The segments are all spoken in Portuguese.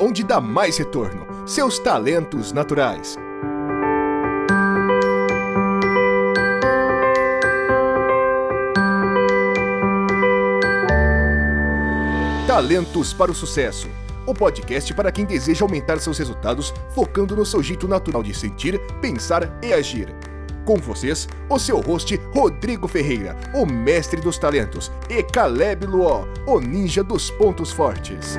onde dá mais retorno. Seus talentos naturais. Talentos para o Sucesso. O podcast para quem deseja aumentar seus resultados focando no seu jeito natural de sentir, pensar e agir. Com vocês, o seu host Rodrigo Ferreira, o mestre dos talentos, e Caleb Luó, o ninja dos pontos fortes.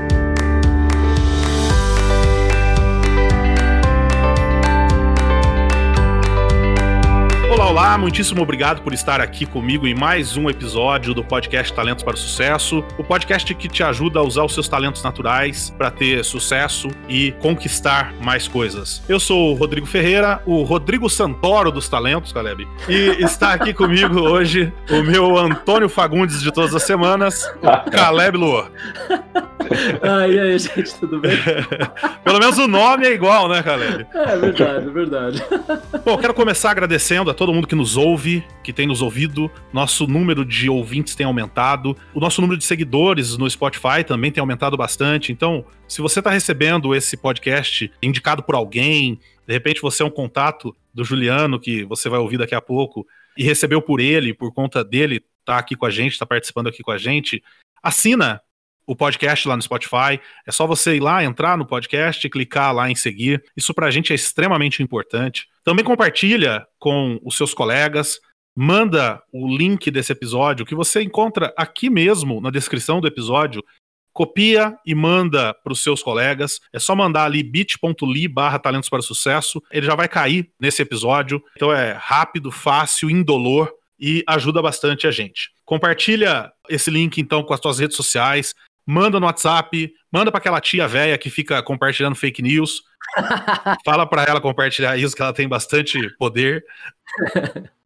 Olá, muitíssimo obrigado por estar aqui comigo em mais um episódio do podcast Talentos para o Sucesso, o podcast que te ajuda a usar os seus talentos naturais para ter sucesso e conquistar mais coisas. Eu sou o Rodrigo Ferreira, o Rodrigo Santoro dos talentos, Caleb, e está aqui comigo hoje o meu Antônio Fagundes de todas as semanas, Caleb Luo. Ah, e aí, gente, tudo bem? Pelo menos o nome é igual, né, Caleb? É verdade, é verdade. Bom, quero começar agradecendo a todo mundo que nos ouve, que tem nos ouvido. Nosso número de ouvintes tem aumentado. O nosso número de seguidores no Spotify também tem aumentado bastante. Então, se você está recebendo esse podcast indicado por alguém, de repente você é um contato do Juliano, que você vai ouvir daqui a pouco, e recebeu por ele, por conta dele, tá aqui com a gente, tá participando aqui com a gente, assina o podcast lá no Spotify. É só você ir lá, entrar no podcast clicar lá em seguir. Isso pra gente é extremamente importante. Também compartilha com os seus colegas. Manda o link desse episódio que você encontra aqui mesmo na descrição do episódio. Copia e manda para os seus colegas. É só mandar ali bit.ly barra talentos para sucesso. Ele já vai cair nesse episódio. Então é rápido, fácil, indolor e ajuda bastante a gente. Compartilha esse link então com as suas redes sociais manda no WhatsApp, manda para aquela tia velha que fica compartilhando fake news. Fala para ela compartilhar isso, que ela tem bastante poder.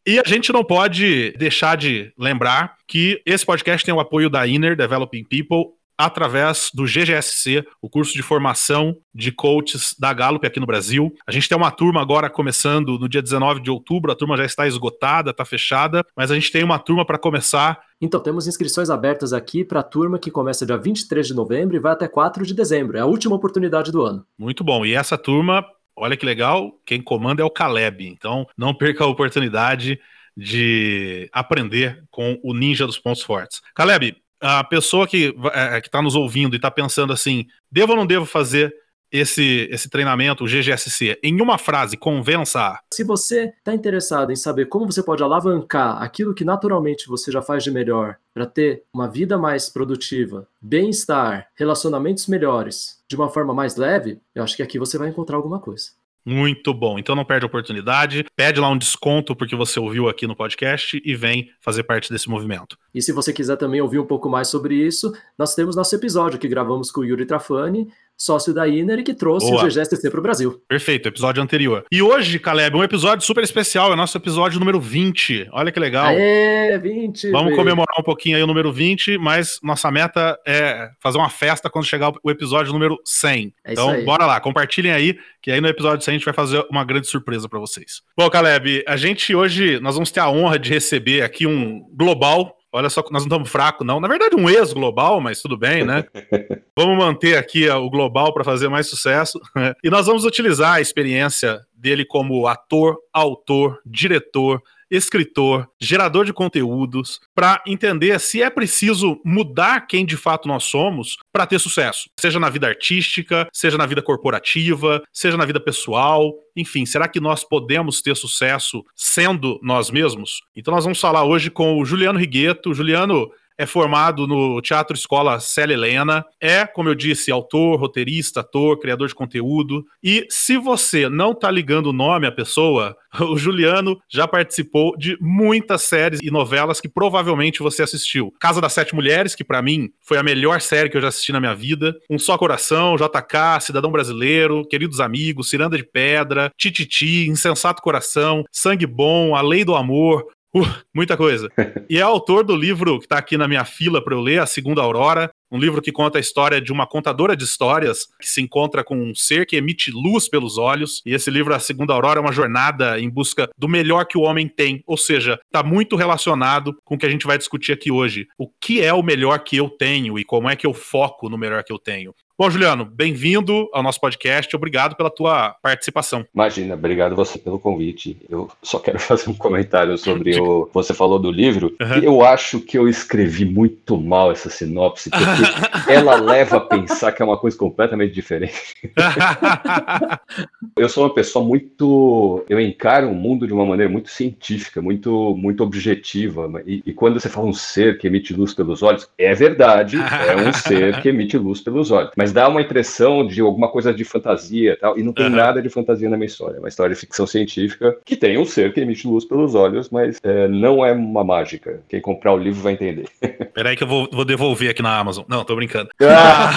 E a gente não pode deixar de lembrar que esse podcast tem o apoio da Inner Developing People através do GGSC, o curso de formação de coaches da Gallup aqui no Brasil. A gente tem uma turma agora começando no dia 19 de outubro, a turma já está esgotada, está fechada, mas a gente tem uma turma para começar. Então, temos inscrições abertas aqui para a turma que começa dia 23 de novembro e vai até 4 de dezembro. É a última oportunidade do ano. Muito bom. E essa turma, olha que legal, quem comanda é o Caleb. Então, não perca a oportunidade de aprender com o ninja dos pontos fortes. Caleb, a pessoa que é, está nos ouvindo e está pensando assim, devo ou não devo fazer esse, esse treinamento, o GGSC, em uma frase, convença. Se você está interessado em saber como você pode alavancar aquilo que naturalmente você já faz de melhor para ter uma vida mais produtiva, bem-estar, relacionamentos melhores, de uma forma mais leve, eu acho que aqui você vai encontrar alguma coisa. Muito bom. Então não perde a oportunidade, pede lá um desconto porque você ouviu aqui no podcast e vem fazer parte desse movimento. E se você quiser também ouvir um pouco mais sobre isso, nós temos nosso episódio que gravamos com o Yuri Trafani sócio da Inner e que trouxe Boa. o GGSTC para o Brasil. Perfeito, episódio anterior. E hoje, Caleb, um episódio super especial, é o nosso episódio número 20. Olha que legal. É, 20. Vamos comemorar um pouquinho aí o número 20, mas nossa meta é fazer uma festa quando chegar o episódio número 100. É então, bora lá, compartilhem aí, que aí no episódio 100 a gente vai fazer uma grande surpresa para vocês. Bom, Caleb, a gente hoje, nós vamos ter a honra de receber aqui um global Olha só, nós não estamos fracos, não. Na verdade, um ex-global, mas tudo bem, né? vamos manter aqui o global para fazer mais sucesso. e nós vamos utilizar a experiência dele como ator, autor, diretor, escritor, gerador de conteúdos, para entender se é preciso mudar quem de fato nós somos para ter sucesso, seja na vida artística, seja na vida corporativa, seja na vida pessoal, enfim, será que nós podemos ter sucesso sendo nós mesmos? Então nós vamos falar hoje com o Juliano Rigueto. Juliano é formado no Teatro Escola Célia Helena, é, como eu disse, autor, roteirista, ator, criador de conteúdo. E se você não está ligando o nome à pessoa, o Juliano já participou de muitas séries e novelas que provavelmente você assistiu. Casa das Sete Mulheres, que para mim foi a melhor série que eu já assisti na minha vida. Um Só Coração, JK, Cidadão Brasileiro, Queridos Amigos, Ciranda de Pedra, Tititi, Insensato Coração, Sangue Bom, A Lei do Amor, Uh, muita coisa. E é autor do livro que está aqui na minha fila para eu ler, A Segunda Aurora, um livro que conta a história de uma contadora de histórias que se encontra com um ser que emite luz pelos olhos. E esse livro, A Segunda Aurora, é uma jornada em busca do melhor que o homem tem. Ou seja, está muito relacionado com o que a gente vai discutir aqui hoje. O que é o melhor que eu tenho e como é que eu foco no melhor que eu tenho? Bom, Juliano, bem-vindo ao nosso podcast. Obrigado pela tua participação. Imagina, obrigado você pelo convite. Eu só quero fazer um comentário sobre o. Você falou do livro. Uhum. Eu acho que eu escrevi muito mal essa sinopse, porque ela leva a pensar que é uma coisa completamente diferente. eu sou uma pessoa muito. Eu encaro o mundo de uma maneira muito científica, muito, muito objetiva. E, e quando você fala um ser que emite luz pelos olhos, é verdade, é um ser que emite luz pelos olhos mas dá uma impressão de alguma coisa de fantasia e tal, e não tem uhum. nada de fantasia na minha história. É uma história de ficção científica que tem um ser que emite luz pelos olhos, mas é, não é uma mágica. Quem comprar o livro vai entender. Peraí que eu vou, vou devolver aqui na Amazon. Não, tô brincando. Ah!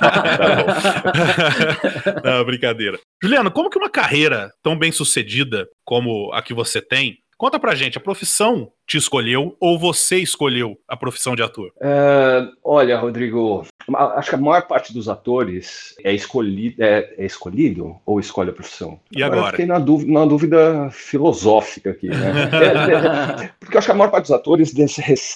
tá não, brincadeira. Juliano, como que uma carreira tão bem sucedida como a que você tem Conta pra gente, a profissão te escolheu ou você escolheu a profissão de ator? É, olha, Rodrigo, acho que a maior parte dos atores é escolhido, é, é escolhido ou escolhe a profissão? E agora? Eu fiquei na dúvida, na dúvida filosófica aqui, né? é, é, porque eu acho que a maior parte dos atores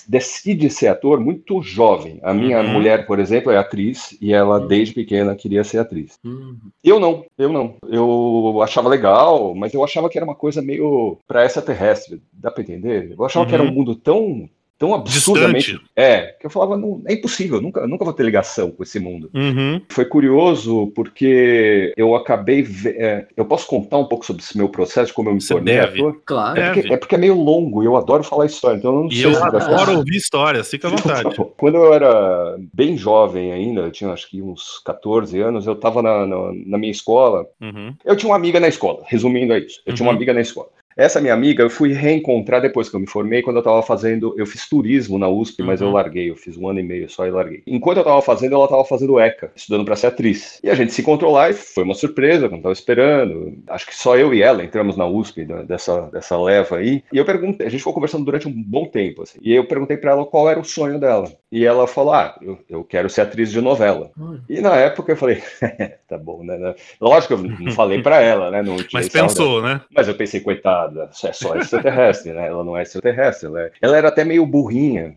decide ser ator muito jovem. A minha uhum. mulher, por exemplo, é atriz e ela, uhum. desde pequena, queria ser atriz. Uhum. Eu não, eu não. Eu achava legal, mas eu achava que era uma coisa meio para extraterrestre. Dá para entender? Eu achava uhum. que era um uhum. mundo tão tão absurdamente. Distante. É, que eu falava, não, é impossível, nunca, nunca vou ter ligação com esse mundo. Uhum. Foi curioso porque eu acabei. É, eu posso contar um pouco sobre esse meu processo, como eu me Você tornei deve. ator? Claro. É porque, é porque, é meio longo e eu adoro falar história, então eu não e sei eu se adoro ouvir histórias, fica à vontade. Quando eu era bem jovem ainda, eu tinha acho que uns 14 anos, eu estava na, na, na, minha escola. Uhum. Eu tinha uma amiga na escola, resumindo é isso. Eu uhum. tinha uma uhum. amiga na escola. Essa minha amiga eu fui reencontrar depois que eu me formei, quando eu estava fazendo. Eu fiz turismo na USP, mas eu uhum. larguei. Eu fiz um ano e meio só e larguei. Enquanto eu estava fazendo, ela estava fazendo ECA, estudando para ser atriz. E a gente se encontrou lá e foi uma surpresa, não estava esperando. Acho que só eu e ela entramos na USP dessa, dessa leva aí. E eu perguntei, a gente ficou conversando durante um bom tempo, assim, E eu perguntei para ela qual era o sonho dela. E ela falou: Ah, eu, eu quero ser atriz de novela. Uhum. E na época eu falei: Tá bom, né? Lógico que eu não falei para ela, né? Não mas pensou, né? Mas eu pensei, coitada, é só extraterrestre, né? Ela não é extraterrestre. Ela, é... ela era até meio burrinha.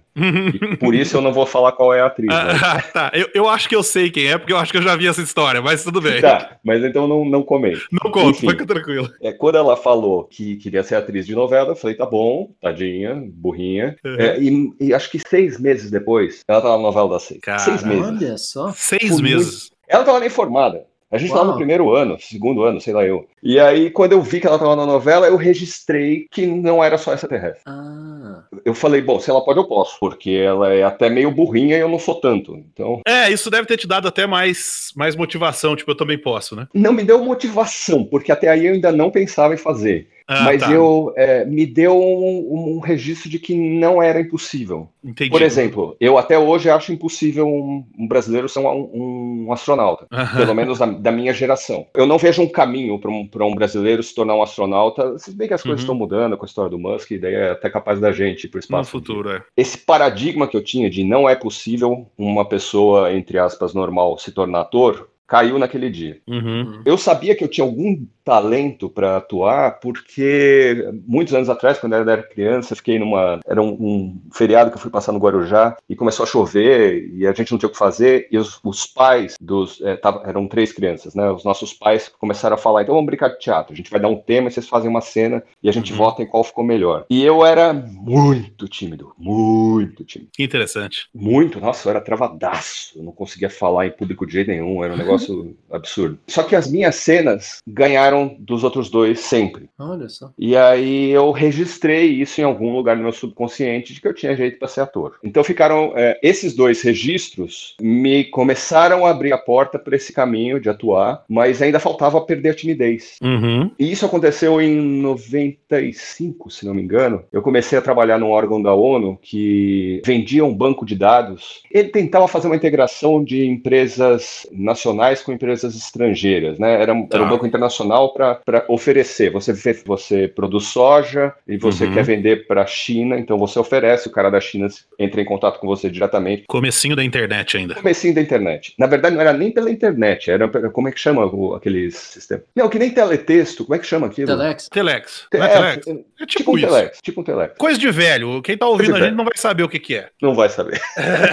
por isso eu não vou falar qual é a atriz. Né? Ah, tá. Eu, eu acho que eu sei quem é, porque eu acho que eu já vi essa história, mas tudo bem. Tá, mas então não, não comei. Não conto, fica tranquilo. É, quando ela falou que queria ser atriz de novela, eu falei, tá bom, tadinha, burrinha. Uhum. É, e, e, acho que seis meses depois, ela tava na novela da seis. Seis meses. Olha só. Seis meses. Muito... Ela tava nem formada. A gente Uau. tava no primeiro ano, segundo ano, sei lá eu. E aí, quando eu vi que ela tava na novela, eu registrei que não era só extraterrestre. Ah. Eu falei, bom, se ela pode, eu posso, porque ela é até meio burrinha e eu não sou tanto. Então. É, isso deve ter te dado até mais, mais motivação, tipo, eu também posso, né? Não me deu motivação, porque até aí eu ainda não pensava em fazer. Ah, mas tá. eu é, me deu um, um, registro de que não era impossível. Entendi. Por exemplo, eu até hoje acho impossível um, um brasileiro ser um, um astronauta, pelo menos da, da, minha geração. Eu não vejo um caminho para um, brasileiro se tornar um astronauta, se bem que as coisas uhum. estão mudando com a história do Musk, e daí é até capaz da gente ir para o espaço. No futuro, é. Esse paradigma que eu tinha de não é possível uma pessoa, entre aspas, normal se tornar ator, caiu naquele dia. Uhum. Eu sabia que eu tinha algum talento para atuar, porque muitos anos atrás, quando eu era criança, fiquei numa. Era um, um, feriado que eu fui passar no Guarujá e começou a chover e a gente não tinha o que fazer. E os, os pais dos. É, tava, eram três crianças, né? Os nossos pais começaram a falar: então vamos brincar de teatro. A gente vai dar um tema e vocês fazem uma cena e a gente uhum. vota em qual ficou melhor. E eu era muito tímido, muito tímido. Que interessante. Muito, nossa, eu era travadaço. Eu não conseguia falar em público de jeito nenhum, era um negócio negócio absurdo. Só que as minhas cenas ganharam dos outros dois sempre. Olha só. E aí eu registrei isso em algum lugar no meu subconsciente de que eu tinha jeito para ser ator. Então ficaram é, esses dois registros me começaram a abrir a porta para esse caminho de atuar, mas ainda faltava perder a timidez. Uhum. E isso aconteceu em 95, se não me engano. Eu comecei a trabalhar num órgão da ONU que vendia um banco de dados. Ele tentava fazer uma integração de empresas nacionais com empresas estrangeiras, né? Era, tá. era um banco internacional para oferecer. Você, você produz soja e você uhum. quer vender para a China, então você oferece, o cara da China entra em contato com você diretamente. Comecinho da internet ainda. Comecinho da internet. Na verdade, não era nem pela internet, era como é que chama o, aqueles sistemas? Não, que nem teletexto, como é que chama aquilo? Telex. Telex. É, é, telex. é, tipo, tipo um isso. telex, tipo um telex. Coisa de velho. Quem tá ouvindo a gente não vai saber o que, que é. Não vai saber.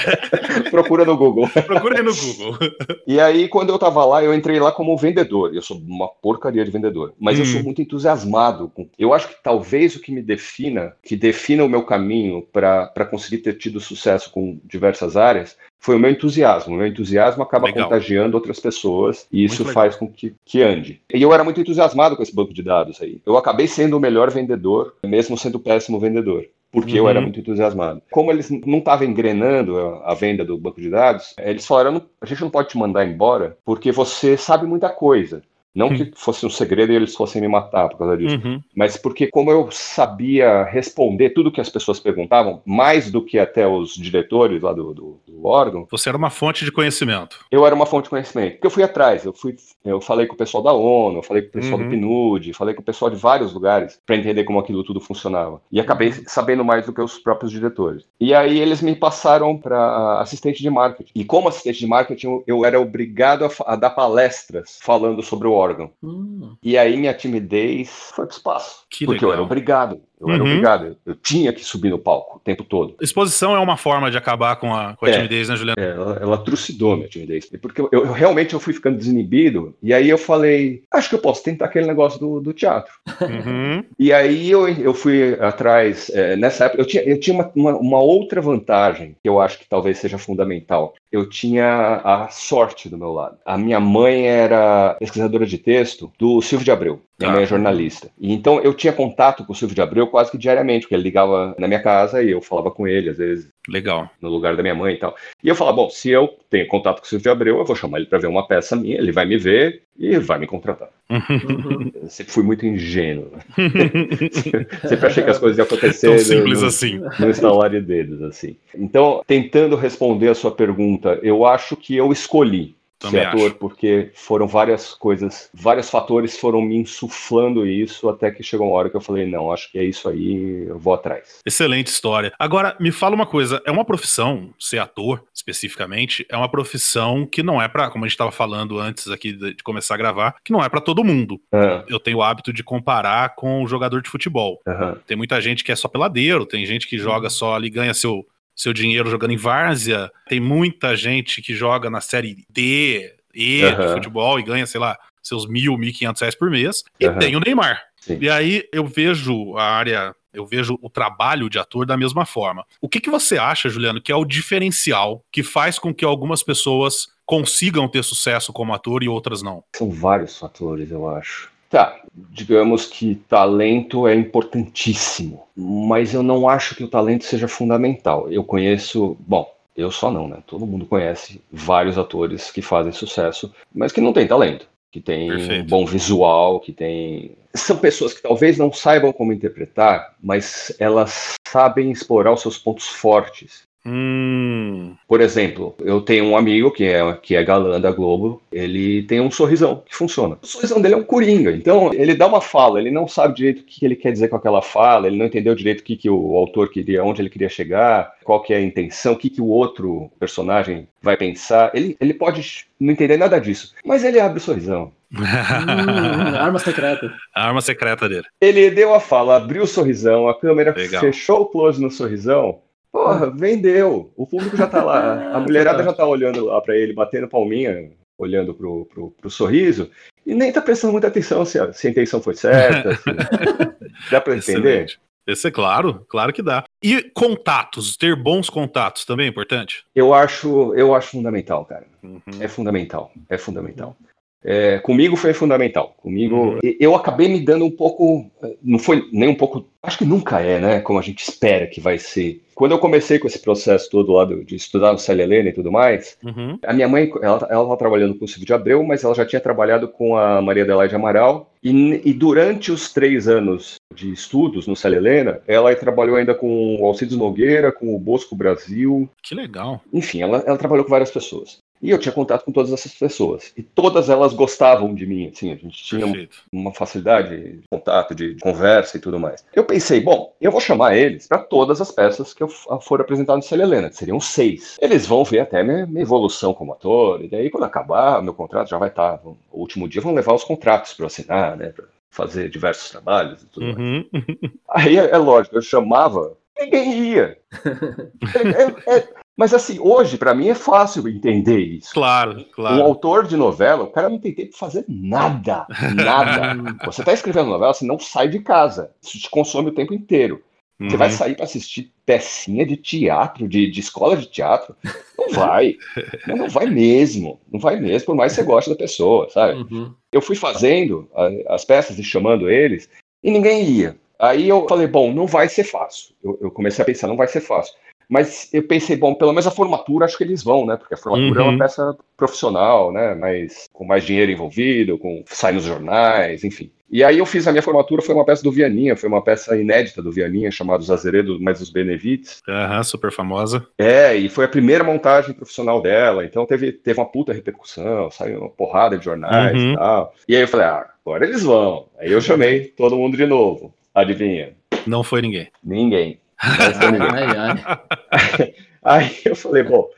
Procura no Google. Procura aí no Google. e aí, quando eu tava lá, eu entrei lá como vendedor. Eu sou uma porcaria de vendedor. Mas hum. eu sou hum. muito entusiasmado. Eu acho que talvez o que me defina, que defina o meu caminho para conseguir ter tido sucesso com diversas áreas, foi o meu entusiasmo. O meu entusiasmo acaba legal. contagiando outras pessoas e isso faz com que, que ande. E eu era muito entusiasmado com esse banco de dados aí. Eu acabei sendo o melhor vendedor, mesmo sendo péssimo vendedor porque uhum. eu era uhum. muito entusiasmado. Como eles não estavam engrenando a, a, venda do banco de dados, eles falaram: a gente não pode te mandar embora porque você sabe muita coisa. Não que fosse um segredo e eles fossem me matar por causa disso, uhum. mas porque como eu sabia responder tudo que as pessoas perguntavam, mais do que até os diretores lá do, do, do, órgão. Você era uma fonte de conhecimento. Eu era uma fonte de conhecimento. Porque eu fui atrás, eu fui, eu falei com o pessoal da ONU, eu falei com o pessoal uhum. do PNUD, falei com o pessoal de vários lugares para entender como aquilo tudo funcionava. E acabei uhum. sabendo mais do que os próprios diretores. E aí eles me passaram para assistente de marketing. E como assistente de marketing, eu era obrigado a, a dar palestras falando sobre o órgão órgão. Hum. E aí minha timidez foi pro espaço. Que porque legal. eu era obrigado. Eu uhum. era obrigado. Eu tinha que subir no palco o tempo todo. Exposição é uma forma de acabar com a, com a é, timidez, né, Juliana? É, ela, ela trucidou minha timidez. Porque eu, eu, realmente eu fui ficando desinibido. E aí eu falei, acho que eu posso tentar aquele negócio do, do teatro. Uhum. e aí eu, eu fui atrás. É, nessa época, eu tinha, eu tinha uma, uma, uma outra vantagem que eu acho que talvez seja fundamental. Eu tinha a sorte do meu lado. A minha mãe era pesquisadora de texto do Silvio de Abreu. Minha ah. mãe é jornalista. E então eu tinha contato com o Silvio de Abreu quase que diariamente, porque ele ligava na minha casa e eu falava com ele, às vezes. Legal. No lugar da minha mãe e tal. E eu falava, bom, se eu tenho contato com o Silvio de Abreu, eu vou chamar ele para ver uma peça minha, ele vai me ver e vai me contratar. Uhum. Sempre fui muito ingênuo. Sempre achei que as coisas iam acontecer. Tão simples no, assim. No instalar de dedos, assim. Então, tentando responder a sua pergunta, eu acho que eu escolhi também ser ator, acho. porque foram várias coisas, vários fatores foram me insuflando isso até que chegou uma hora que eu falei, não, acho que é isso aí, eu vou atrás. Excelente história. Agora, me fala uma coisa, é uma profissão, ser ator especificamente, é uma profissão que não é para, como a gente estava falando antes aqui de, começar a gravar, que não é para todo mundo. Uhum. Eu tenho o hábito de comparar com o jogador de futebol. Uhum. Tem muita gente que é só peladeiro, tem gente que joga só ali, ganha seu seu dinheiro jogando em várzea. Tem muita gente que joga na série D, E uhum. de futebol e ganha, sei lá, seus mil, mil quinhentos reais por mês. E uhum. tem o Neymar. Sim. E aí eu vejo a área, eu vejo o trabalho de ator da mesma forma. O que, que você acha, Juliano, que é o diferencial que faz com que algumas pessoas consigam ter sucesso como ator e outras não? São vários fatores, eu acho. Tá, digamos que talento é importantíssimo, mas eu não acho que o talento seja fundamental. Eu conheço, bom, eu só não, né? Todo mundo conhece vários atores que fazem sucesso, mas que não têm talento, que têm um bom visual, que têm. São pessoas que talvez não saibam como interpretar, mas elas sabem explorar os seus pontos fortes. Hum. Por exemplo, eu tenho um amigo que é, que é galã da Globo, ele tem um sorrisão que funciona. O sorrisão dele é um coringa, então ele dá uma fala, ele não sabe direito o que ele quer dizer com aquela fala, ele não entendeu direito o que, que o autor queria, onde ele queria chegar, qual que é a intenção, o que, que o outro personagem vai pensar. Ele, ele pode não entender nada disso, mas ele abre o sorrisão. hum, arma secreta. A arma secreta dele. Ele deu a fala, abriu o sorrisão, a câmera Legal. fechou o close no sorrisão. Porra, vendeu. O público já tá lá. A mulherada já tá olhando lá pra ele, batendo palminha, olhando pro, pro, pro sorriso, e nem tá prestando muita atenção se a, se a intenção foi certa. Se... Dá pra entender? Esse é claro, claro que dá. E contatos, ter bons contatos também é importante? Eu acho, eu acho fundamental, cara. Uhum. É fundamental, é fundamental. É, comigo foi fundamental. Comigo, uhum. eu acabei me dando um pouco, não foi nem um pouco, acho que nunca é, né? Como a gente espera que vai ser. Quando eu comecei com esse processo todo lá de estudar no Célia Helena e tudo mais, uhum. a minha mãe, ela estava trabalhando com o Silvio de Abreu, mas ela já tinha trabalhado com a Maria Adelaide Amaral. E, e durante os três anos de estudos no Célia Helena, ela trabalhou ainda com o Alcides Nogueira, com o Bosco Brasil. Que legal. Enfim, ela, ela trabalhou com várias pessoas. E eu tinha contato com todas essas pessoas. E todas elas gostavam de mim, assim, a gente tinha Perfeito. uma facilidade de contato, de, conversa e tudo mais. Eu pensei, bom, eu vou chamar eles para todas as peças que eu for apresentar no Célia Helena, seriam seis. Eles vão ver até minha, minha, evolução como ator, e daí quando acabar meu contrato já vai estar, tá, o último dia vão levar os contratos para assinar, né, pra fazer diversos trabalhos e tudo uhum. mais. Aí é, é lógico, eu chamava ninguém ia. É, é, é, mas assim, hoje, para mim, é fácil entender isso. Claro, claro. Um autor de novela, o cara não tem tempo de fazer nada. Nada. você está escrevendo novela, você não sai de casa. Isso te consome o tempo inteiro. Uhum. Você vai uhum. sair para assistir pecinha de teatro, de, de escola de teatro? Não vai. não, não, vai mesmo. Não vai mesmo, por mais que você goste da pessoa, sabe? Uhum. Eu fui fazendo as peças e chamando eles, e ninguém ia. Aí eu falei, bom, não vai ser fácil. Eu, eu, comecei a pensar, não vai ser fácil. Mas eu pensei, bom, pelo menos a formatura acho que eles vão, né? Porque a formatura uhum. é uma uhum. peça profissional, né? Mas com mais dinheiro envolvido, com sai nos jornais, enfim. E aí eu fiz a minha formatura, foi uma peça do Vianinha, foi uma peça inédita do Vianinha, chamada Os Azeredos mais os Benevites. Aham, uhum, super famosa. É, e foi a primeira montagem profissional dela, então teve, teve uma puta repercussão, saiu uma porrada de jornais uhum. e tal. E aí eu falei, ah, agora eles vão. Aí eu chamei todo mundo de novo. Adivinha? Não foi ninguém. Ninguém. Aí eu falei, bom,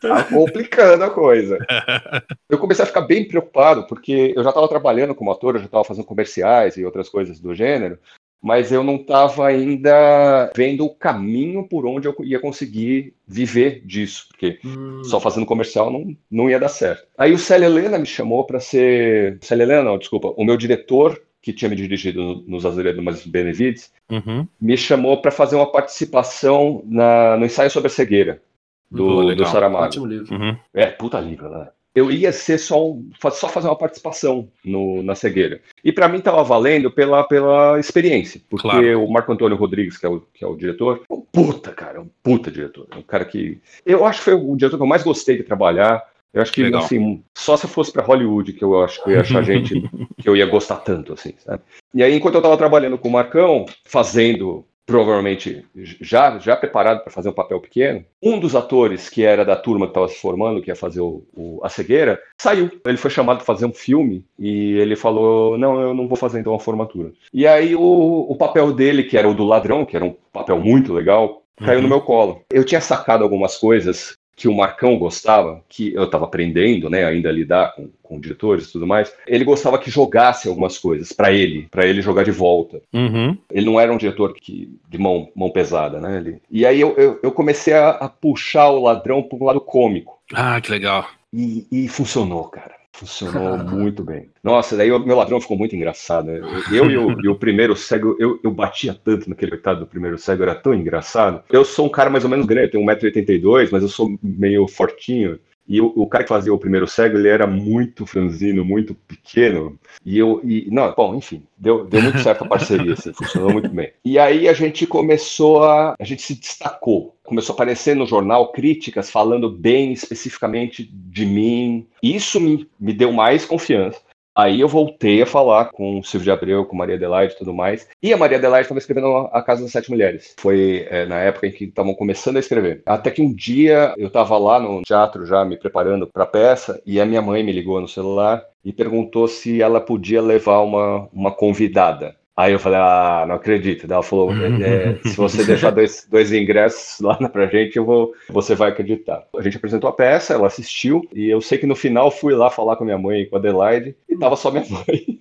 tá complicando a coisa. Eu comecei a ficar bem preocupado, porque eu já estava trabalhando como ator, eu já estava fazendo comerciais e outras coisas do gênero, mas eu não estava ainda vendo o caminho por onde eu ia conseguir viver disso, porque hum. só fazendo comercial não, não ia dar certo. Aí o Célia Helena me chamou para ser. Célia Helena, não, desculpa, o meu diretor que tinha me dirigido nos Azeredo Mais Benevides, uhum. me chamou para fazer uma participação na, no ensaio sobre a cegueira do, do Saramago. Ótimo livro. Uhum. É, puta livro, né? Eu ia ser só, um, só fazer uma participação no, na cegueira. E para mim estava valendo pela, pela experiência, porque claro. o Marco Antônio Rodrigues, que é o, que é o diretor, é um puta, cara, é um puta diretor. É um cara que. Eu acho que foi o diretor que eu mais gostei de trabalhar. Eu acho que, Legal. assim, só se fosse para Hollywood que eu acho que eu ia achar gente que eu ia gostar tanto, assim, sabe? E aí, enquanto eu estava trabalhando com o Marcão, fazendo, provavelmente já, já preparado para fazer um papel pequeno, um dos atores que era da turma que estava se formando, que ia fazer o, o, a cegueira, saiu. Ele foi chamado para fazer um filme e ele falou: Não, eu não vou fazer então a formatura. E aí, o, o papel dele, que era o do ladrão, que era um papel muito legal, caiu uhum. no meu colo. Eu tinha sacado algumas coisas que o Marcão gostava, que eu estava aprendendo, né, ainda a lidar com, com diretores e tudo mais, ele gostava que jogasse algumas coisas para ele, para ele jogar de volta. Uhum. Ele não era um diretor que, de mão, mão pesada, né? Ele, e aí eu, eu, eu comecei a, a, puxar o ladrão para um lado cômico. Ah, que legal. E, e funcionou, cara. Funcionou muito bem. Nossa, daí o meu ladrão ficou muito engraçado. Né? Eu e o, e o primeiro cego, eu, eu batia tanto naquele coitado do primeiro cego, era tão engraçado. Eu sou um cara mais ou menos grande, eu tenho 1,82m, mas eu sou meio fortinho. E o, o, cara que fazia o primeiro cego, ele era muito franzino, muito pequeno. E eu, e, não, bom, enfim, deu, deu muito certo a parceria, assim, funcionou muito bem. E aí a gente começou a, a gente se destacou. Começou a aparecer no jornal críticas falando bem especificamente de mim. Isso me, me deu mais confiança. Aí eu voltei a falar com o Silvio de Abreu, com Maria Adelaide e tudo mais. E a Maria Adelaide estava escrevendo A Casa das Sete Mulheres. Foi é, na época em que estavam começando a escrever. Até que um dia eu estava lá no teatro já me preparando para a peça e a minha mãe me ligou no celular e perguntou se ela podia levar uma, uma convidada. Aí eu falei, ah, não acredito. Daí ela falou, é, é, se você deixar dois, dois ingressos lá pra gente, eu vou, você vai acreditar. A gente apresentou a peça, ela assistiu, e eu sei que no final fui lá falar com a minha mãe e com a Adelaide, e tava só minha mãe.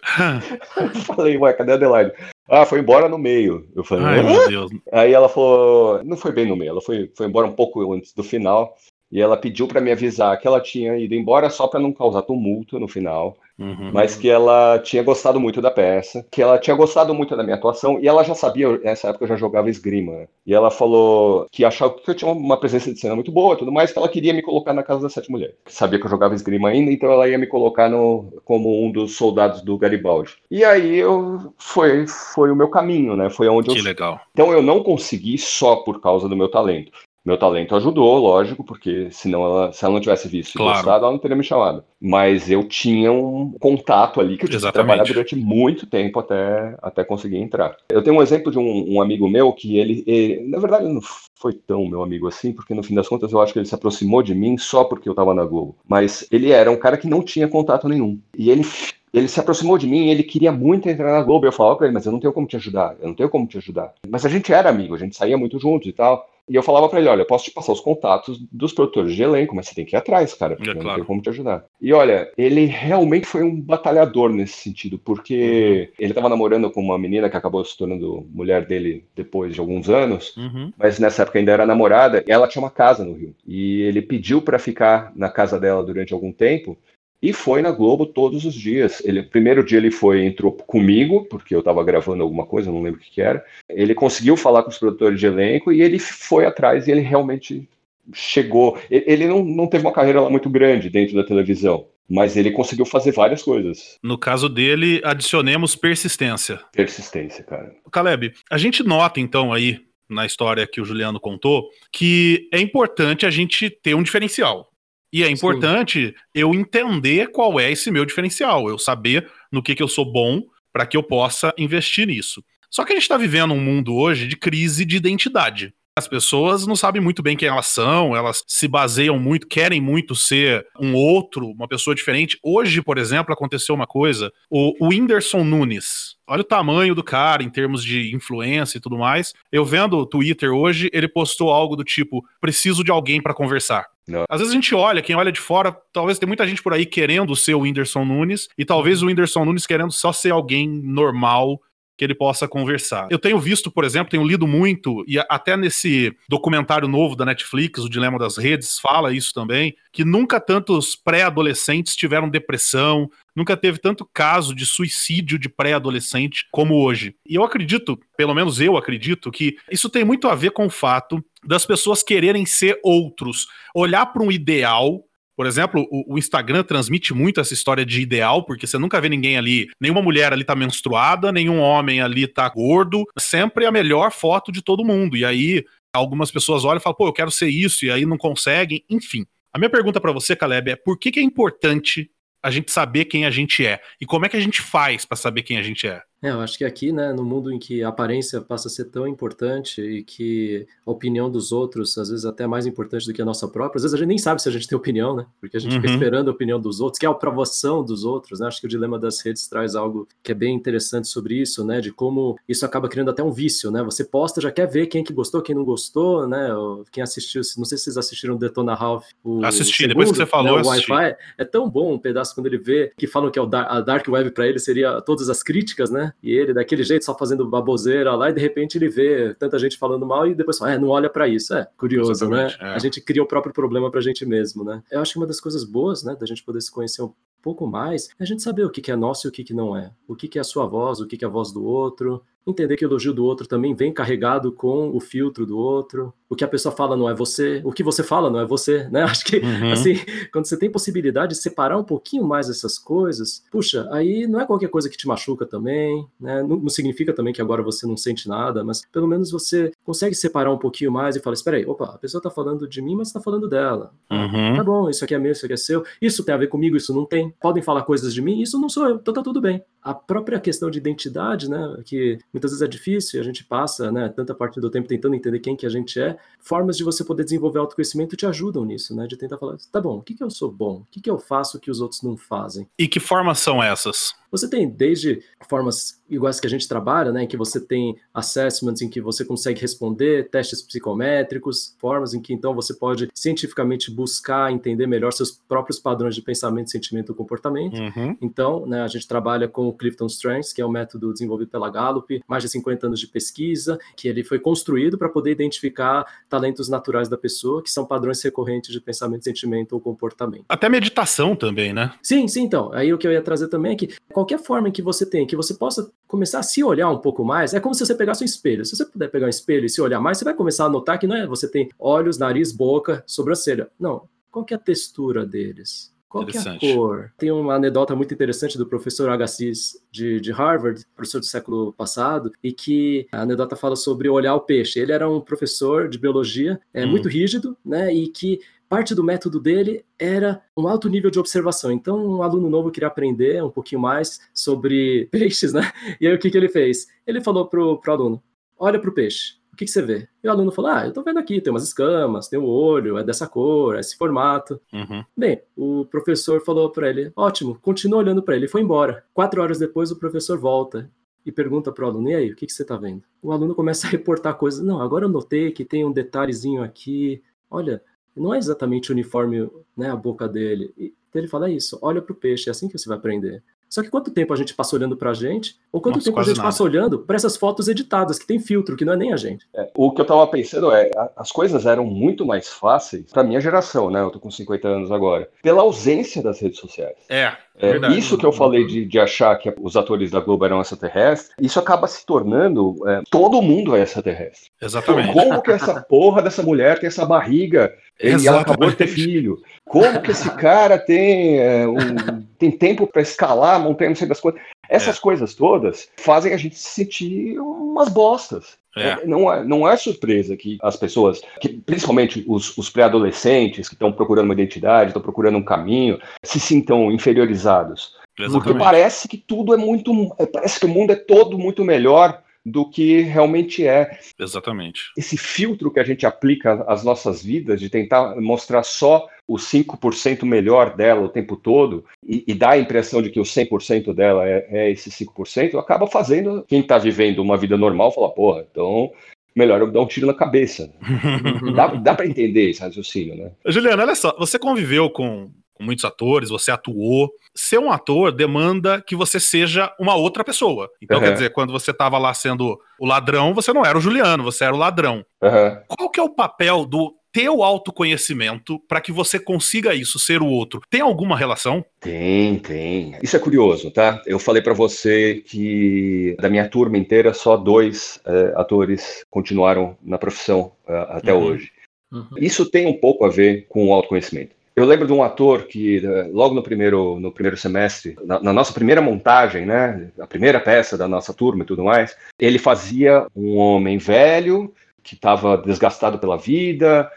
eu falei, ué, cadê a Adelaide? Ah, foi embora no meio. Eu falei, Ai, meu Deus. Aí ela falou, não foi bem no meio, ela foi, foi embora um pouco antes do final. E ela pediu para me avisar que ela tinha ido embora só para não causar tumulto no final, uhum. mas que ela tinha gostado muito da peça, que ela tinha gostado muito da minha atuação e ela já sabia, nessa época eu já jogava esgrima. Né? E ela falou que achava que eu tinha uma presença de cena muito boa e tudo mais, que ela queria me colocar na Casa das Sete Mulheres. Sabia que eu jogava esgrima ainda, então ela ia me colocar no, como um dos soldados do Garibaldi. E aí eu foi foi o meu caminho, né? Foi onde que eu legal. Então eu não consegui só por causa do meu talento Meu talento ajudou, lógico, porque senão ela, se ela não tivesse visto e claro. gostado, ela não teria me chamado. Mas eu tinha um contato ali que eu tive que trabalhar durante muito tempo até, até conseguir entrar. Eu tenho um exemplo de um, um amigo meu que ele, ele, na verdade, não foi tão meu amigo assim, porque no fim das contas eu acho que ele se aproximou de mim só porque eu tava na Globo. Mas ele era um cara que não tinha contato nenhum. E ele ele se aproximou de mim e ele queria muito entrar na Globo. Eu falava pra ele, mas eu não tenho como te ajudar, eu não tenho como te ajudar. Mas a gente era amigo, a gente saía muito juntos e tal. E eu falava para ele, olha, eu posso te passar os contatos dos produtores de elenco, mas você tem que ir atrás, cara, porque é, eu não tenho como te ajudar. E olha, ele realmente foi um batalhador nesse sentido, porque uhum. ele estava namorando com uma menina que acabou se tornando mulher dele depois de alguns anos, uhum. mas nessa época ainda era namorada, e ela tinha uma casa no Rio. E ele pediu para ficar na casa dela durante algum tempo, e foi na Globo todos os dias. Ele, primeiro dia ele foi, entrou comigo, porque eu estava gravando alguma coisa, não lembro o que, que, era. Ele conseguiu falar com os produtores de elenco e ele foi atrás e ele realmente chegou. Ele não, não teve uma carreira lá muito grande dentro da televisão, mas ele conseguiu fazer várias coisas. No caso dele, adicionemos persistência. Persistência, cara. Caleb, a gente nota então aí na história que o Juliano contou que é importante a gente ter um diferencial. E é importante eu entender qual é esse meu diferencial, eu saber no que, que eu sou bom para que eu possa investir nisso. Só que a gente está vivendo um mundo hoje de crise de identidade. As pessoas não sabem muito bem quem elas são, elas se baseiam muito, querem muito ser um outro, uma pessoa diferente. Hoje, por exemplo, aconteceu uma coisa: o, o Whindersson Nunes. Olha o tamanho do cara em termos de influência e tudo mais. Eu vendo o Twitter hoje, ele postou algo do tipo: preciso de alguém para conversar. Não. Às vezes a gente olha, quem olha de fora, talvez tem muita gente por aí querendo ser o Whindersson Nunes, e talvez o Whindersson Nunes querendo só ser alguém normal que ele possa conversar. Eu tenho visto, por exemplo, tenho lido muito, e até nesse documentário novo da Netflix, O Dilema das Redes, fala isso também, que nunca tantos pré-adolescentes tiveram depressão, nunca teve tanto caso de suicídio de pré-adolescente como hoje. E eu acredito, pelo menos eu acredito, que isso tem muito a ver com o fato das pessoas quererem ser outros, olhar para um ideal por exemplo, o, o, Instagram transmite muito essa história de ideal, porque você nunca vê ninguém ali, nenhuma mulher ali tá menstruada, nenhum homem ali tá gordo, sempre a melhor foto de todo mundo. E aí algumas pessoas olham e falam, pô, eu quero ser isso, e aí não conseguem, enfim. A minha pergunta para você, Caleb, é por que, que é importante a gente saber quem a gente é? E como é que a gente faz para saber quem a gente é? É, eu acho que aqui, né, no mundo em que a aparência passa a ser tão importante e que a opinião dos outros, às vezes, até mais importante do que a nossa própria, às vezes a gente nem sabe se a gente tem opinião, né? Porque a gente uhum. fica esperando a opinião dos outros, que é a aprovação dos outros, né? Acho que o dilema das redes traz algo que é bem interessante sobre isso, né? De como isso acaba criando até um vício, né? Você posta, já quer ver quem que gostou, quem não gostou, né? Quem assistiu, não sei se vocês assistiram Detona Ralph. O Assisti, segundo, depois que você falou, né, o Wi-Fi. É tão bom um pedaço quando ele vê que falam que é o a Dark Web para ele seria todas as críticas, né? E ele, daquele jeito, só fazendo baboseira lá, e de repente ele vê tanta gente falando mal e depois fala, é, não olha para isso. É, curioso, né? Exatamente, né? É. A gente cria o próprio problema pra gente mesmo, né? Eu acho que uma das coisas boas, né, da gente poder se conhecer um pouco mais é a gente saber o que, é nosso e o que, que não é. O que, que é a sua voz, o que, que é a voz do outro, entender que o elogio do outro também vem carregado com o filtro do outro. O que a pessoa fala não é você, o que você fala não é você, né? Acho que, uhum. assim, quando você tem possibilidade de separar um pouquinho mais essas coisas, puxa, aí não é qualquer coisa que te machuca também, né? Não, não significa também que agora você não sente nada, mas pelo menos você consegue separar um pouquinho mais e fala, espera aí, opa, a pessoa tá falando de mim, mas tá falando dela. Uhum. Tá bom, isso aqui é meu, isso aqui é seu, isso tem a ver comigo, isso não tem. Podem falar coisas de mim, isso não sou eu, então tá tudo bem. A própria questão de identidade, né, que muitas vezes é difícil, a gente passa, né, tanta parte do tempo tentando entender quem que a gente é, formas de você poder desenvolver autoconhecimento te ajudam nisso, né, de tentar falar, tá bom, o que que eu sou bom? O que que eu faço que os outros não fazem? E que formas são essas? Você tem desde formas iguais que a gente trabalha, né, em que você tem assessments em que você consegue responder, testes psicométricos, formas em que então você pode cientificamente buscar entender melhor seus próprios padrões de pensamento, sentimento e comportamento. Uhum. Então, né, a gente trabalha com o Clifton Strengths, que é um método desenvolvido pela Gallup, mais de 50 anos de pesquisa, que ele foi construído para poder identificar talentos naturais da pessoa, que são padrões recorrentes de pensamento, sentimento ou comportamento. Até meditação também, né? Sim, sim, então. Aí o que eu ia trazer também é que qualquer forma em que você tem, que você possa começar a se olhar um pouco mais, é como se você pegasse um espelho. Se você puder pegar um espelho e se olhar mais, você vai começar a notar que não é você tem olhos, nariz, boca, sobrancelha. Não. Qual que é a textura deles? Qual que é a cor? Tem uma anedota muito interessante do professor Agassiz de, de Harvard, professor do século passado, e que a anedota fala sobre olhar o peixe. Ele era um professor de biologia, é hum. muito rígido, né? E que parte do método dele era um alto nível de observação. Então, um aluno novo queria aprender um pouquinho mais sobre peixes, né? E aí o que, que ele fez? Ele falou pro, pro aluno: olha pro peixe o que, que, você vê? E o aluno falou: Ah, eu tô vendo aqui, tem umas escamas, tem um olho, é dessa cor, é esse formato. Uhum. Bem, o professor falou para ele: Ótimo, continua olhando para ele, foi embora. Quatro horas depois, o professor volta e pergunta para o aluno: E aí, o que, que você está vendo? O aluno começa a reportar coisas: Não, agora eu notei que tem um detalhezinho aqui. Olha, não é exatamente uniforme né, a boca dele. E ele fala: É isso, olha para o peixe, é assim que você vai aprender. Só que quanto tempo a gente passa olhando pra gente? Ou quanto Nossa, tempo a gente nada. passa olhando para essas fotos editadas, que tem filtro, que não é nem a gente? É, o que eu tava pensando é, as coisas eram muito mais fáceis pra minha geração, né? Eu tô com 50 anos agora. Pela ausência das redes sociais. É. É, isso que eu falei de, de, achar que os atores da Globo eram extraterrestres, isso acaba se tornando. É, todo mundo é extraterrestre. Exatamente. Como que essa porra dessa mulher tem essa barriga e ela acabou de ter filho? Como que esse cara tem, é, um, tem tempo para escalar, montanha, não sei das coisas? Essas é. coisas todas fazem a gente se sentir umas bostas. É. é. Não, é, não é surpresa que as pessoas, que, principalmente os, os pré-adolescentes que estão procurando uma identidade, estão procurando um caminho, se sintam inferiorizados. Exatamente. Porque parece que tudo é muito. É, parece que o mundo é todo muito melhor do que realmente é. Exatamente. Esse filtro que a gente aplica às nossas vidas, de tentar mostrar só o 5% melhor dela o tempo todo, e, e dá a impressão de que o 100% dela é, é esse 5%, acaba fazendo quem está vivendo uma vida normal falar, porra, então melhor eu dar um tiro na cabeça. dá dá para entender esse raciocínio, né? Juliana, olha só, você conviveu com com muitos atores, você atuou. Ser um ator demanda que você seja uma outra pessoa. Então, uhum. quer dizer, quando você estava lá sendo o ladrão, você não era o Juliano, você era o ladrão. Uhum. Qual que é o papel do teu autoconhecimento para que você consiga isso, ser o outro? Tem alguma relação? Tem, tem. Isso é curioso, tá? Eu falei para você que da minha turma inteira só dois é, atores continuaram na profissão uh, até uhum. hoje. Uhum. Isso tem um pouco a ver com o autoconhecimento. Eu lembro de um ator que, eh, logo no primeiro, no primeiro semestre, na, na, nossa primeira montagem, né, a primeira peça da nossa turma e tudo mais, ele fazia um homem velho que estava desgastado pela vida,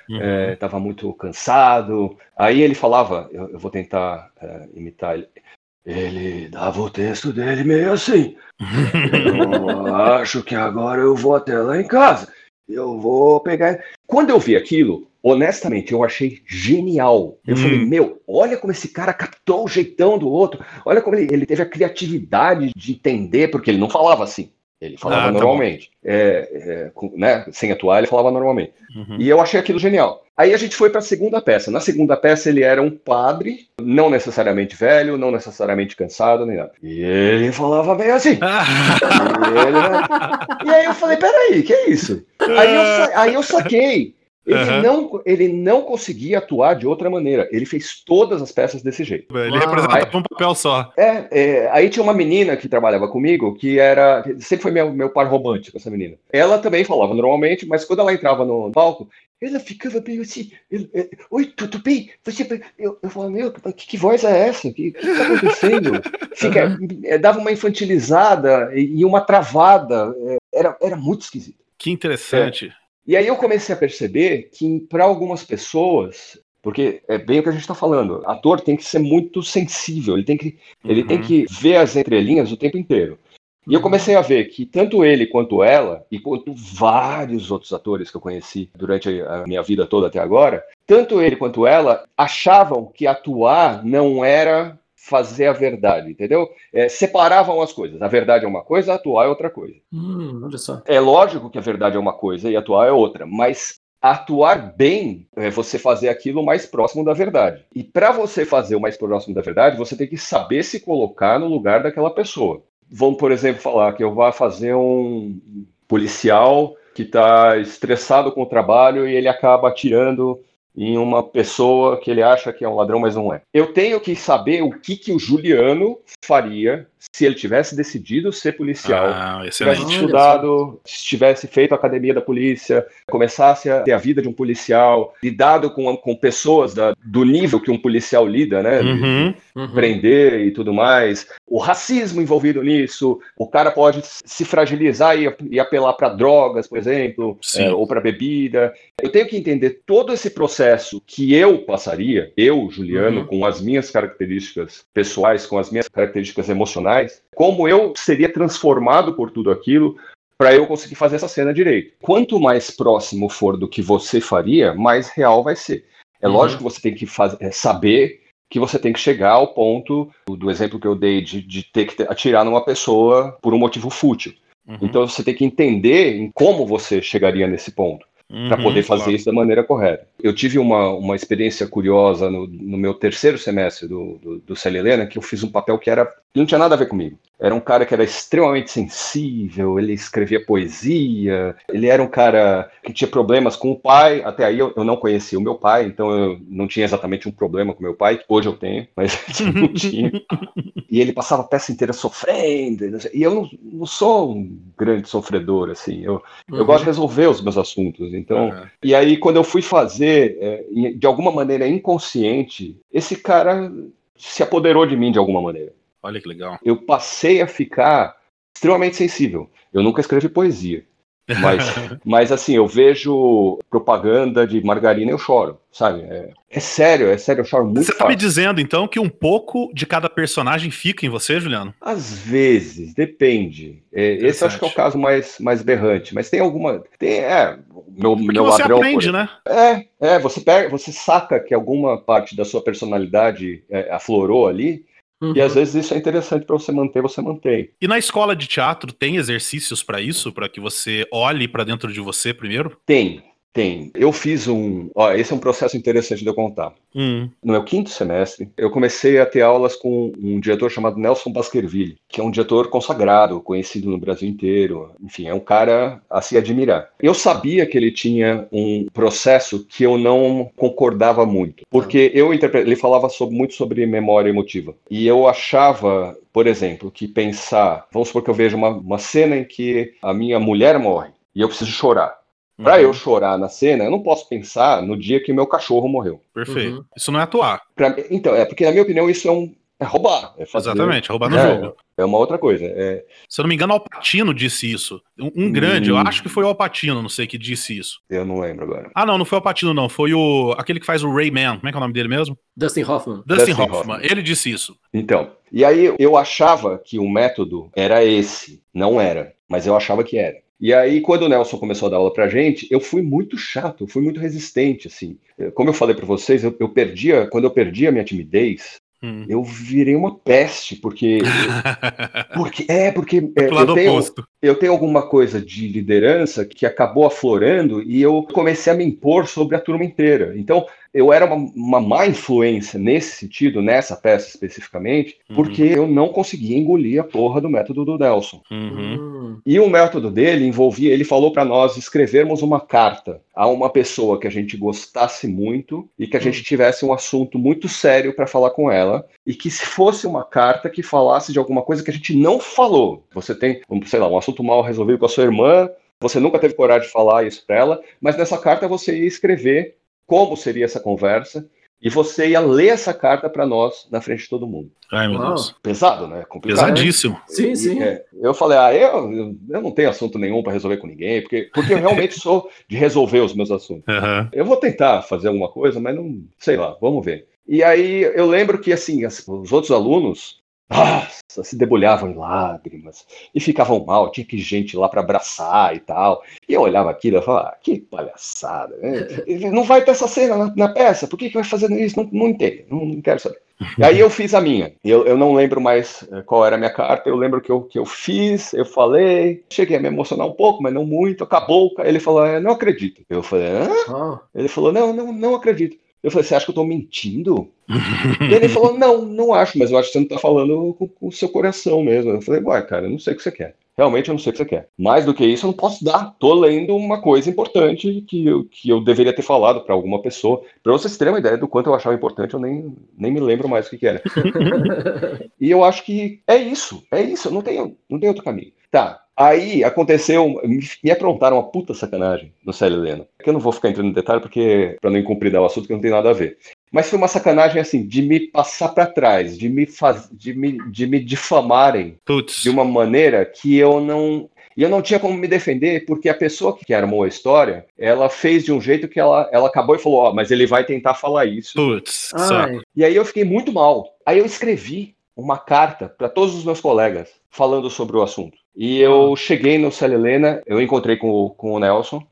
estava uhum. é, muito cansado. Aí ele falava, eu, eu vou tentar é, imitar ele. Ele dava o texto dele meio assim. eu acho que agora eu vou até lá em casa. Eu vou pegar. Quando eu vi aquilo, honestamente, eu achei genial. Eu hum. falei, meu, olha como esse cara captou o jeitão do outro. Olha como ele, ele teve a criatividade de entender, porque ele não falava assim. Ele falava ah, tá normalmente. É, é, com, né, sem atuar, ele falava normalmente. Uhum. E eu achei aquilo genial. Aí a gente foi para a segunda peça. Na segunda peça, ele era um padre, não necessariamente velho, não necessariamente cansado, nem nada. E ele falava bem assim. e, ele, né? e aí eu falei: peraí, que é isso? Aí eu, aí eu saquei ele, uhum. não, ele não conseguia atuar de outra maneira. Ele fez todas as peças desse jeito. Ele Uau. representava um papel só. É, é, aí tinha uma menina que trabalhava comigo, que era. Sempre foi meu, meu par romântico, essa menina. Ela também falava normalmente, mas quando ela entrava no palco, ela ficava meio assim. É, Oi, tudo bem? Você... Eu, eu falava, meu, que, que voz é essa? O que, está acontecendo? Fica, uhum. dava uma infantilizada e uma travada. É, era, era muito esquisito. Que interessante. É. E aí eu comecei a perceber que para algumas pessoas, porque é bem o que a gente está falando, ator tem que ser muito sensível, ele tem que, uhum. ele tem uhum. que ver as entrelinhas o tempo inteiro. E eu comecei a ver que tanto ele quanto ela, e quanto vários outros atores que eu conheci durante a minha vida toda até agora, tanto ele quanto ela achavam que atuar não era fazer a verdade, entendeu? É, separavam as coisas. A verdade é uma coisa, atuar é outra coisa. Hum, olha só. É lógico que a verdade é uma coisa e atuar é outra, mas atuar bem é você fazer aquilo mais próximo da verdade. E para você fazer o mais próximo da verdade, você tem que saber se colocar no lugar daquela pessoa. Vamos, por exemplo, falar que eu vá fazer um policial que está estressado com o trabalho e ele acaba atirando em uma pessoa que ele acha que é um ladrão, mas não é. Eu tenho que saber o que, que o Juliano faria se ele tivesse decidido ser policial, ah, tivesse estudado, tivesse feito a academia da polícia, começasse a ter a vida de um policial, lidado com, com pessoas da, do nível que um policial lida, né? Uhum, uhum. Prender e tudo mais. O racismo envolvido nisso, o cara pode se fragilizar e, e apelar para drogas, por exemplo, é, ou para bebida. Eu tenho que entender todo esse processo que eu passaria, eu, Juliano, uhum. com as minhas características pessoais, com as minhas características emocionais, como eu seria transformado por tudo aquilo para eu conseguir fazer essa cena direito. Quanto mais próximo for do que você faria, mais real vai ser. É uhum. lógico que você tem que fazer, é, saber que você tem que chegar ao ponto do, do exemplo que eu dei de, de ter que atirar numa pessoa por um motivo fútil. Uhum. Então você tem que entender em como você chegaria nesse ponto uhum, para poder fazer claro. isso da maneira correta. Eu tive uma, uma experiência curiosa no, no meu terceiro semestre do, do, do Helena, que eu fiz um papel que era não tinha nada a ver comigo. Era um cara que era extremamente sensível, ele escrevia poesia, ele era um cara que tinha problemas com o pai. Até aí eu, eu não conhecia o meu pai, então eu não tinha exatamente um problema com meu pai, hoje eu tenho, mas não tinha. E ele passava a peça inteira sofrendo, e eu não, não sou um grande sofredor, assim, eu, uhum. eu gosto de resolver os meus assuntos. Então, uhum. e aí quando eu fui fazer, é, de alguma maneira inconsciente, esse cara se apoderou de mim de alguma maneira. Olha que legal. Eu passei a ficar extremamente sensível. Eu nunca escrevi poesia. Mas, mas assim, eu vejo propaganda de margarina e eu choro, sabe? É, é, sério, é sério, eu choro muito. Você tá me dizendo, então, que um pouco de cada personagem fica em você, Juliano? Às vezes, depende. É, esse acho que é o caso mais, mais berrante, mas tem alguma. Tem, é, meu, Porque meu você ladrão. aprende, né? É, é, você pega, você saca que alguma parte da sua personalidade é, aflorou ali, Uhum. E às vezes isso é interessante para você manter, você mantém. E na escola de teatro tem exercícios para isso, para que você olhe para dentro de você primeiro? Tem, tem. Eu fiz um. Ó, esse é um processo interessante de eu contar. Hum. No meu quinto semestre, eu comecei a ter aulas com um diretor chamado Nelson Baskerville, que é um diretor consagrado, conhecido no Brasil inteiro. Enfim, é um cara a se admirar. Eu sabia que ele tinha um processo que eu não concordava muito, porque eu interpre... ele falava sobre, muito sobre memória emotiva. E eu achava por exemplo, que pensar, vamos supor que eu vejo uma, uma cena em que a minha mulher morre e eu preciso chorar. Para uhum. eu chorar na cena, eu não posso pensar no dia que meu cachorro morreu. Perfeito. Uhum. Isso não é atuar. Pra, então, é porque, na minha opinião, isso é um. É roubar. É fazer, Exatamente, é roubar no é, jogo. É uma outra coisa. É... Se eu não me engano, o Alpatino disse isso. Um, um grande, hum. eu acho que foi o Alpatino, não sei, que disse isso. Eu não lembro agora. Ah, não, não foi o Alpatino, não. Foi o aquele que faz o Rayman. Como é que é o nome dele mesmo? Dustin Hoffman. Dustin, Dustin Hoffman. Hoffman. Ele disse isso. Então, e aí eu achava que o método era esse. Não era, mas eu achava que era. E aí, quando o Nelson começou a dar aula pra gente, eu fui muito chato, eu fui muito resistente, assim. Como eu falei para vocês, eu, eu perdia, quando eu perdi a minha timidez, Hum. Eu virei uma peste, porque. porque é, porque. É, eu, tenho, eu tenho alguma coisa de liderança que acabou aflorando e eu comecei a me impor sobre a turma inteira. Então, eu era uma, uma má influência nesse sentido, nessa peça especificamente, uhum. porque eu não conseguia engolir a porra do método do Nelson. Uhum. Hum. E o método dele envolvia, ele falou para nós escrevermos uma carta a uma pessoa que a gente gostasse muito e que a gente hum. tivesse um assunto muito sério para falar com ela e que se fosse uma carta que falasse de alguma coisa que a gente não falou. Você tem, sei lá, um assunto mal resolvido com a sua irmã, você nunca teve coragem de falar isso para ela, mas nessa carta você ia escrever como seria essa conversa, e você ia ler essa carta para nós na frente de todo mundo. Ai, meu Deus. Pesado, né? Complicado. Pesadíssimo. Né? Sim, sim. É, eu falei, ah, eu, eu não tenho assunto nenhum para resolver com ninguém, porque, porque eu realmente sou de resolver os meus assuntos. Uhum. Eu vou tentar fazer alguma coisa, mas não, sei lá, vamos ver. E aí eu lembro que, assim, os outros alunos, nossa, se debulhavam em lágrimas e ficavam mal, tinha que gente lá para abraçar e tal. E eu olhava aquilo e falava, ah, que palhaçada, né? não vai ter essa cena na, na, peça, por que, que vai fazendo isso? Não, não entendo, não, não quero saber. E aí eu fiz a minha. Eu, eu não lembro mais eh, qual era a minha carta. Eu lembro que eu, que eu fiz, eu falei, cheguei a me emocionar um pouco, mas não muito. Acabou. Ele falou, é, não acredito. Eu falei, hã? Ah. Ele falou, não, não, não acredito. Eu falei, você acha que eu tô mentindo? e ele falou, não, não acho, mas eu acho que você não tá falando com, com o seu coração mesmo. Eu falei, uai, cara, eu não sei o que você quer. realmente eu não sei o que você quer. Mais do que isso, eu não posso dar. Tô lendo uma coisa importante que eu, que eu deveria ter falado para alguma pessoa. Para vocês terem uma ideia do quanto eu achava importante, eu nem, nem me lembro mais o que, que era. e eu acho que é isso, é isso, não tem, não tem outro caminho. Tá, Aí aconteceu, me aprontaram uma puta sacanagem no Célio Helena. Que eu não vou ficar entrando em detalhe porque para não incumpridar o assunto que não tem nada a ver. Mas foi uma sacanagem assim de me passar para trás, de me faz, de me, de me difamarem Puts. de uma maneira que eu não e eu não tinha como me defender, porque a pessoa que armou a história, ela fez de um jeito que ela, ela acabou e falou: Ó, oh, mas ele vai tentar falar isso. Putz. E aí eu fiquei muito mal. Aí eu escrevi uma carta para todos os meus colegas falando sobre o assunto. E eu cheguei no Célia Helena, eu encontrei com o, com o Nelson,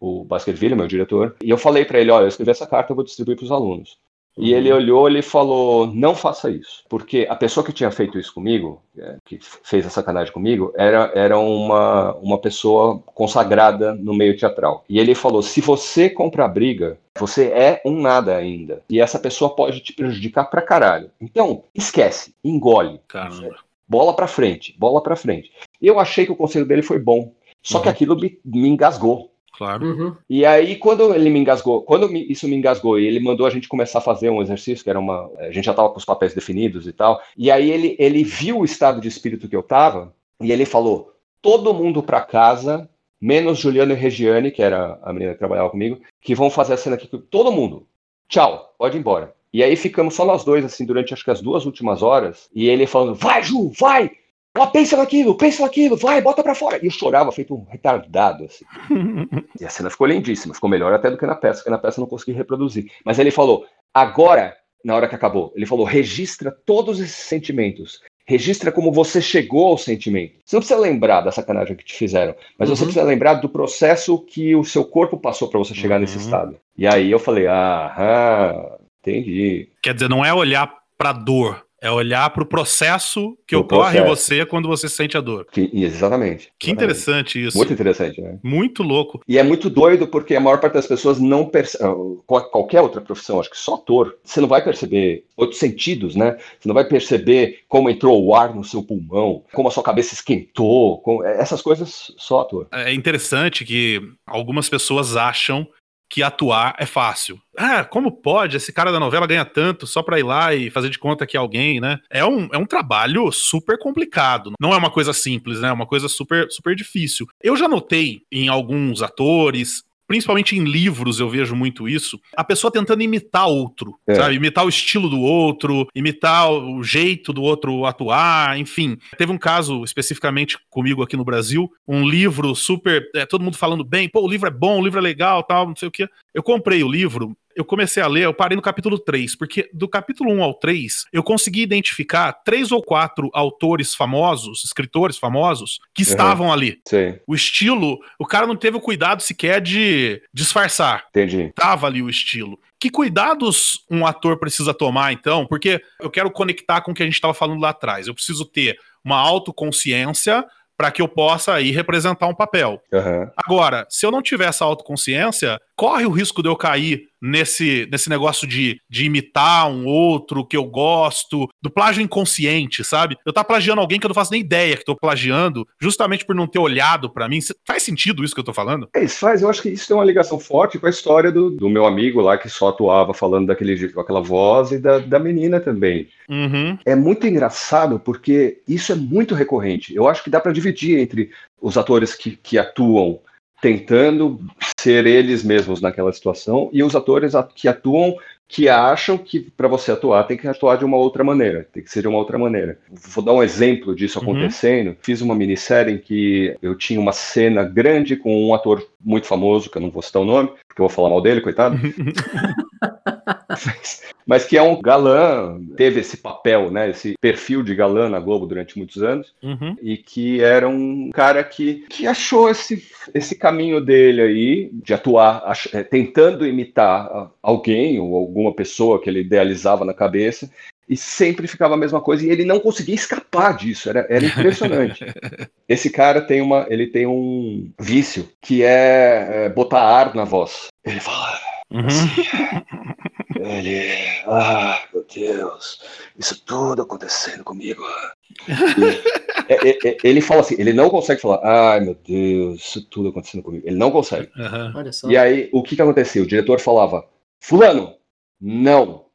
o Baskerville, meu diretor, e eu falei para ele, olha, eu escrevi essa carta, eu vou distribuir para os alunos. E uhum. ele olhou e falou: não faça isso. Porque a pessoa que tinha feito isso comigo, é, que fez a sacanagem comigo, era, era uma, uma pessoa consagrada no meio teatral. E ele falou: se você comprar briga, você é um nada ainda. E essa pessoa pode te prejudicar pra caralho. Então, esquece, engole. Caramba. Bola pra frente, bola pra frente. Eu achei que o conselho dele foi bom. Só uhum. que aquilo me, me engasgou. Claro. Uhum. E aí, quando ele me engasgou, quando isso me engasgou e ele mandou a gente começar a fazer um exercício, que era uma. A gente já estava com os papéis definidos e tal. E aí ele, ele viu o estado de espírito que eu tava e ele falou: todo mundo para casa, menos Juliano e Regiane, que era a menina que trabalhava comigo, que vão fazer a cena aqui. Todo mundo. Tchau, pode ir embora. E aí ficamos só nós dois, assim, durante acho que as duas últimas horas. E ele falando: vai, Ju, vai! Ó, pensa naquilo, pensa naquilo, vai, bota pra fora. E eu chorava feito um retardado, assim. e a cena ficou lindíssima, ficou melhor até do que na peça, porque na peça eu não consegui reproduzir. Mas ele falou, agora, na hora que acabou, ele falou, registra todos esses sentimentos. Registra como você chegou ao sentimento. Você não precisa lembrar da sacanagem que te fizeram, mas uhum. você precisa lembrar do processo que o seu corpo passou para você chegar uhum. nesse estado. E aí eu falei, ah, entendi. Quer dizer, não é olhar pra dor, é olhar para o processo que ocorre processo. em você quando você sente a dor. Que, exatamente. Que interessante isso. Muito interessante, né? Muito louco. E é muito doido porque a maior parte das pessoas não percebe. Ah, qualquer outra profissão, acho que só ator, você não vai perceber outros sentidos, né? Você não vai perceber como entrou o ar no seu pulmão, como a sua cabeça esquentou, como... essas coisas só ator. É interessante que algumas pessoas acham que atuar é fácil. Ah, como pode? Esse cara da novela ganha tanto só pra ir lá e fazer de conta que é alguém, né? É um, é um trabalho super complicado. Não é uma coisa simples, né? É uma coisa super, super difícil. Eu já notei em alguns atores, principalmente em livros eu vejo muito isso, a pessoa tentando imitar outro, é. sabe? Imitar o estilo do outro, imitar o jeito do outro atuar, enfim. Teve um caso especificamente comigo aqui no Brasil, um livro super, é, todo mundo falando bem, pô, o livro é bom, o livro é legal, tal, não sei o quê. Eu comprei o livro, eu comecei a ler, eu parei no capítulo 3, porque do capítulo 1 ao 3, eu consegui identificar três ou quatro autores famosos, escritores famosos, que uhum. estavam ali. Sim. O estilo, o cara não teve o cuidado sequer de disfarçar. Entendi. Tava ali o estilo. Que cuidados um ator precisa tomar, então? Porque eu quero conectar com o que a gente estava falando lá atrás. Eu preciso ter uma autoconsciência para que eu possa aí representar um papel. Uhum. Agora, se eu não tiver essa autoconsciência, corre o risco de eu cair nesse, nesse negócio de, de imitar um outro que eu gosto, do plágio inconsciente, sabe? Eu tá plagiando alguém que eu não faço nem ideia que tô plagiando, justamente por não ter olhado para mim. Faz sentido isso que eu tô falando? É, isso faz. Eu acho que isso tem uma ligação forte com a história do, do meu amigo lá que só atuava falando daquele jeito, com aquela voz e da, da menina também. Uhum. É muito engraçado porque isso é muito recorrente. Eu acho que dá para dividir entre os atores que, que atuam tentando ser eles mesmos naquela situação e os atores que atuam que acham que para você atuar tem que atuar de uma outra maneira, tem que ser de uma outra maneira. Vou dar um exemplo disso uhum. acontecendo. Fiz uma minissérie em que eu tinha uma cena grande com um ator muito famoso, que eu não vou citar o nome, porque eu vou falar mal dele, coitado. mas, que é um galã, teve esse papel, né, esse perfil de galã na Globo durante muitos anos, uhum. e que era um cara que, que achou esse, esse caminho dele aí, de atuar, ach, é, tentando imitar alguém ou alguma pessoa que ele idealizava na cabeça, e sempre ficava a mesma coisa e ele não conseguia escapar disso, era, era impressionante. Esse cara tem uma, ele tem um vício que é, é botar ar na voz. Ele fala uhum. assim, ele, ah, meu Deus, isso tudo acontecendo comigo. E, é, é, é, ele fala assim, ele não consegue falar, ai meu Deus, isso tudo acontecendo comigo. Ele não consegue. Uhum. E aí, o que que aconteceu? O diretor falava, fulano, não,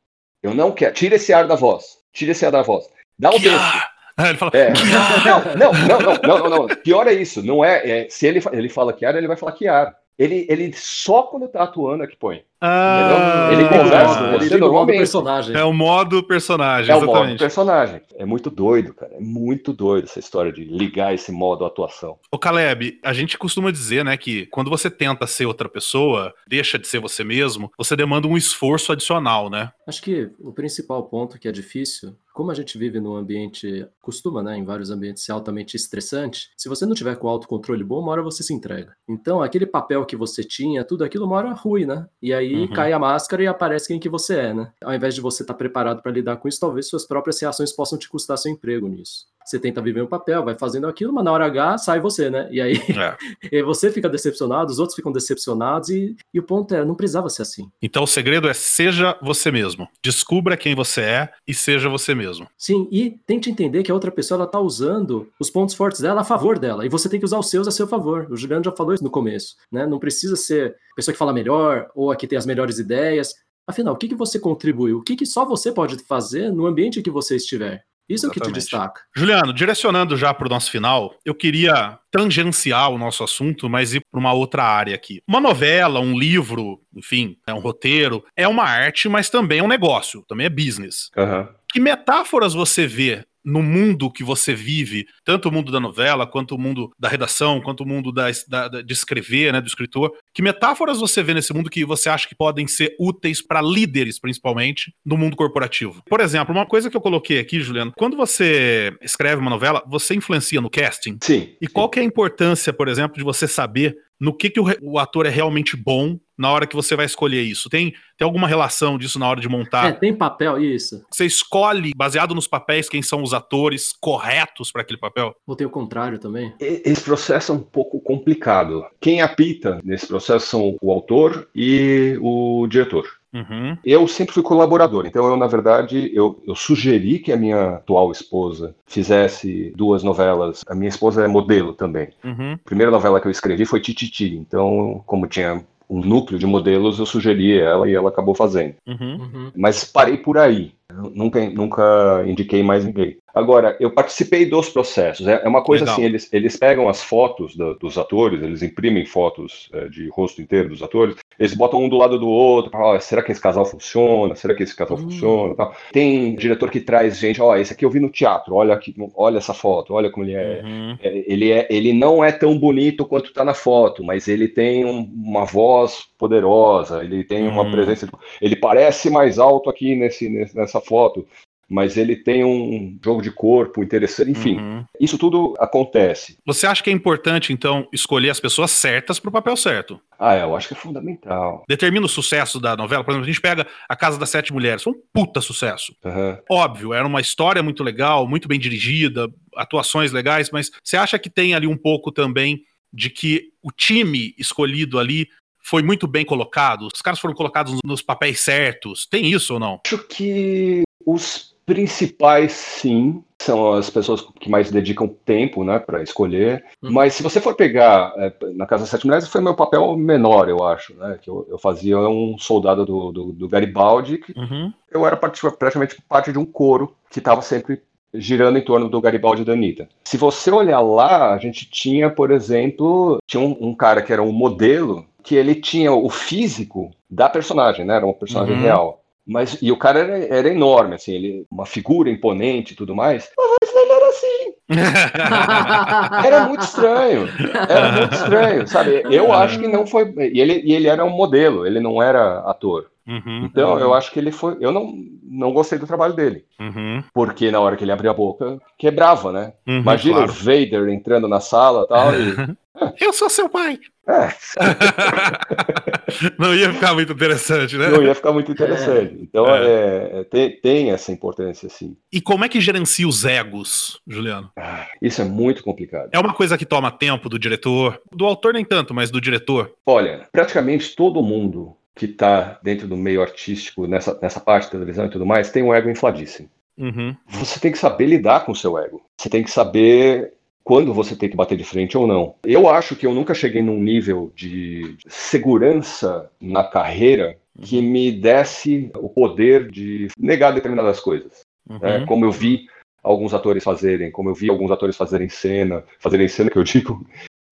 eu não quero, tira esse ar da voz, tira esse ar da voz, dá o texto. Ele fala, é. não, não, não, não, não, não, pior é isso, não é, é se ele, ele fala que ar, ele vai falar que ar. Ele, ele só quando tá atuando é que põe. Ah, ele conversa com você normalmente. Personagem. É o modo personagem. É exatamente. o modo personagem. É muito doido, cara. É muito doido essa história de ligar esse modo atuação. O Caleb, a gente costuma dizer, né, que quando você tenta ser outra pessoa, deixa de ser você mesmo, você demanda um esforço adicional, né? Acho que o principal ponto que é difícil como a gente vive num ambiente, costuma, né, em vários ambientes ser altamente estressante, se você não tiver com autocontrole bom, uma hora você se entrega. Então, aquele papel que você tinha, tudo aquilo uma hora ruim, né? E aí uhum. cai a máscara e aparece quem que você é, né? Ao invés de você estar tá preparado para lidar com isso, talvez suas próprias reações possam te custar seu emprego nisso você tenta viver um papel, vai fazendo aquilo, mas na hora H sai você, né? E aí, é. e você fica decepcionado, os outros ficam decepcionados, e, e o ponto é, não precisava ser assim. Então o segredo é seja você mesmo. Descubra quem você é e seja você mesmo. Sim, e tente entender que a outra pessoa ela tá usando os pontos fortes dela a favor dela, e você tem que usar os seus a seu favor. O Juliano já falou isso no começo, né? Não precisa ser a pessoa que fala melhor, ou a que tem as melhores ideias. Afinal, o que, que você contribuiu? O que, que só você pode fazer no ambiente que você estiver? Isso Exatamente. é o que te destaca. Juliano, direcionando já para o nosso final, eu queria tangenciar o nosso assunto, mas ir para uma outra área aqui. Uma novela, um livro, enfim, é um roteiro, é uma arte, mas também é um negócio, também é business. Uhum. Que metáforas você vê no mundo que você vive, tanto o mundo da novela, quanto o mundo da redação, quanto o mundo da, da, de escrever, né, do escritor, que metáforas você vê nesse mundo que você acha que podem ser úteis para líderes, principalmente, no mundo corporativo? Por exemplo, uma coisa que eu coloquei aqui, Juliano, quando você escreve uma novela, você influencia no casting? Sim. E qual que é a importância, por exemplo, de você saber no que, que o, o, ator é realmente bom na hora que você vai escolher isso? Tem, tem alguma relação disso na hora de montar? É, tem papel, isso. Você escolhe, baseado nos papéis, quem são os atores corretos para aquele papel? Ou tem o contrário também? Esse processo é um pouco complicado. Quem apita nesse processo são o autor e o diretor. Uhum. Eu sempre fui colaborador, então eu, na verdade, eu, eu, sugeri que a minha atual esposa fizesse duas novelas. A minha esposa é modelo também. Uhum. A primeira novela que eu escrevi foi Tititi, então, como tinha um núcleo de modelos, eu sugeri ela e ela acabou fazendo. Uhum. uhum. Mas parei por aí. Nunca, nunca indiquei mais ninguém. Agora, eu participei dos processos. É, é uma coisa Legal. assim, eles, eles pegam as fotos do, dos atores, eles imprimem fotos é, de rosto inteiro dos atores, eles botam um do lado do outro, oh, será que esse casal funciona? Será que esse casal hum. funciona? Tal. Tem diretor que traz gente, ó, oh, esse aqui eu vi no teatro, olha aqui, olha essa foto, olha como ele é. Uhum. é ele, é ele não é tão bonito quanto está na foto, mas ele tem um, uma voz poderosa, ele tem uma uhum. presença, ele parece mais alto aqui nesse, nessa foto, mas ele tem um jogo de corpo interessante, enfim. Uhum. Isso tudo acontece. Você acha que é importante, então, escolher as pessoas certas para o papel certo? Ah, é, eu acho que é fundamental. Determina o sucesso da novela. Por exemplo, a gente pega A Casa das Sete Mulheres, foi um puta sucesso. Uhum. Óbvio, era uma história muito legal, muito bem dirigida, atuações legais, mas você acha que tem ali um pouco também de que o time escolhido ali foi muito bem colocado? Os caras foram colocados nos papéis certos? Tem isso ou não? Acho que os principais, sim, são as pessoas que mais dedicam tempo, né, para escolher. Uhum. Mas se você for pegar é, na Casa das Sete Mulheres, foi meu papel menor, eu acho, né, que eu, eu fazia um soldado do, do, do Garibaldi, que uhum. eu era praticamente parte de um coro que estava sempre girando em torno do Garibaldi e da Anitta. Se você olhar lá, a gente tinha, por exemplo, tinha um, um cara que era um modelo, que ele tinha o físico da personagem, né, era uma personagem uhum. real. Mas, e o cara era, era enorme, assim, ele, uma figura imponente e tudo mais. Mas ele era assim. era muito estranho. Era muito estranho, sabe? Eu acho que não foi. E ele, e ele era um modelo, ele não era ator. Uhum, então, uhum. eu acho que ele foi. Eu não, não gostei do trabalho dele. Uhum. Porque na hora que ele abria a boca, quebrava, né? Uhum, Imagina claro. o Vader entrando na sala tal, e tal. Eu sou seu pai. É. não ia ficar muito interessante, né? Não ia ficar muito interessante. É. Então, é. É, é. tem, tem, essa importância, sim. E como é que gerencia os egos, Juliano? Ah, isso é muito complicado. É uma coisa que toma tempo do diretor, do autor nem tanto, mas do diretor. Olha, praticamente todo mundo que está dentro do meio artístico, nessa, nessa parte de televisão e tudo mais, tem um ego infladíssimo. uhum. você tem que saber lidar com o seu ego. Você tem que saber quando você tem que bater de frente ou não. Eu acho que eu nunca cheguei num nível de segurança na carreira que uhum. me desse o poder de negar determinadas coisas. Uhum. É, como eu vi alguns atores fazerem, como eu vi alguns atores fazerem cena, fazerem cena que eu digo,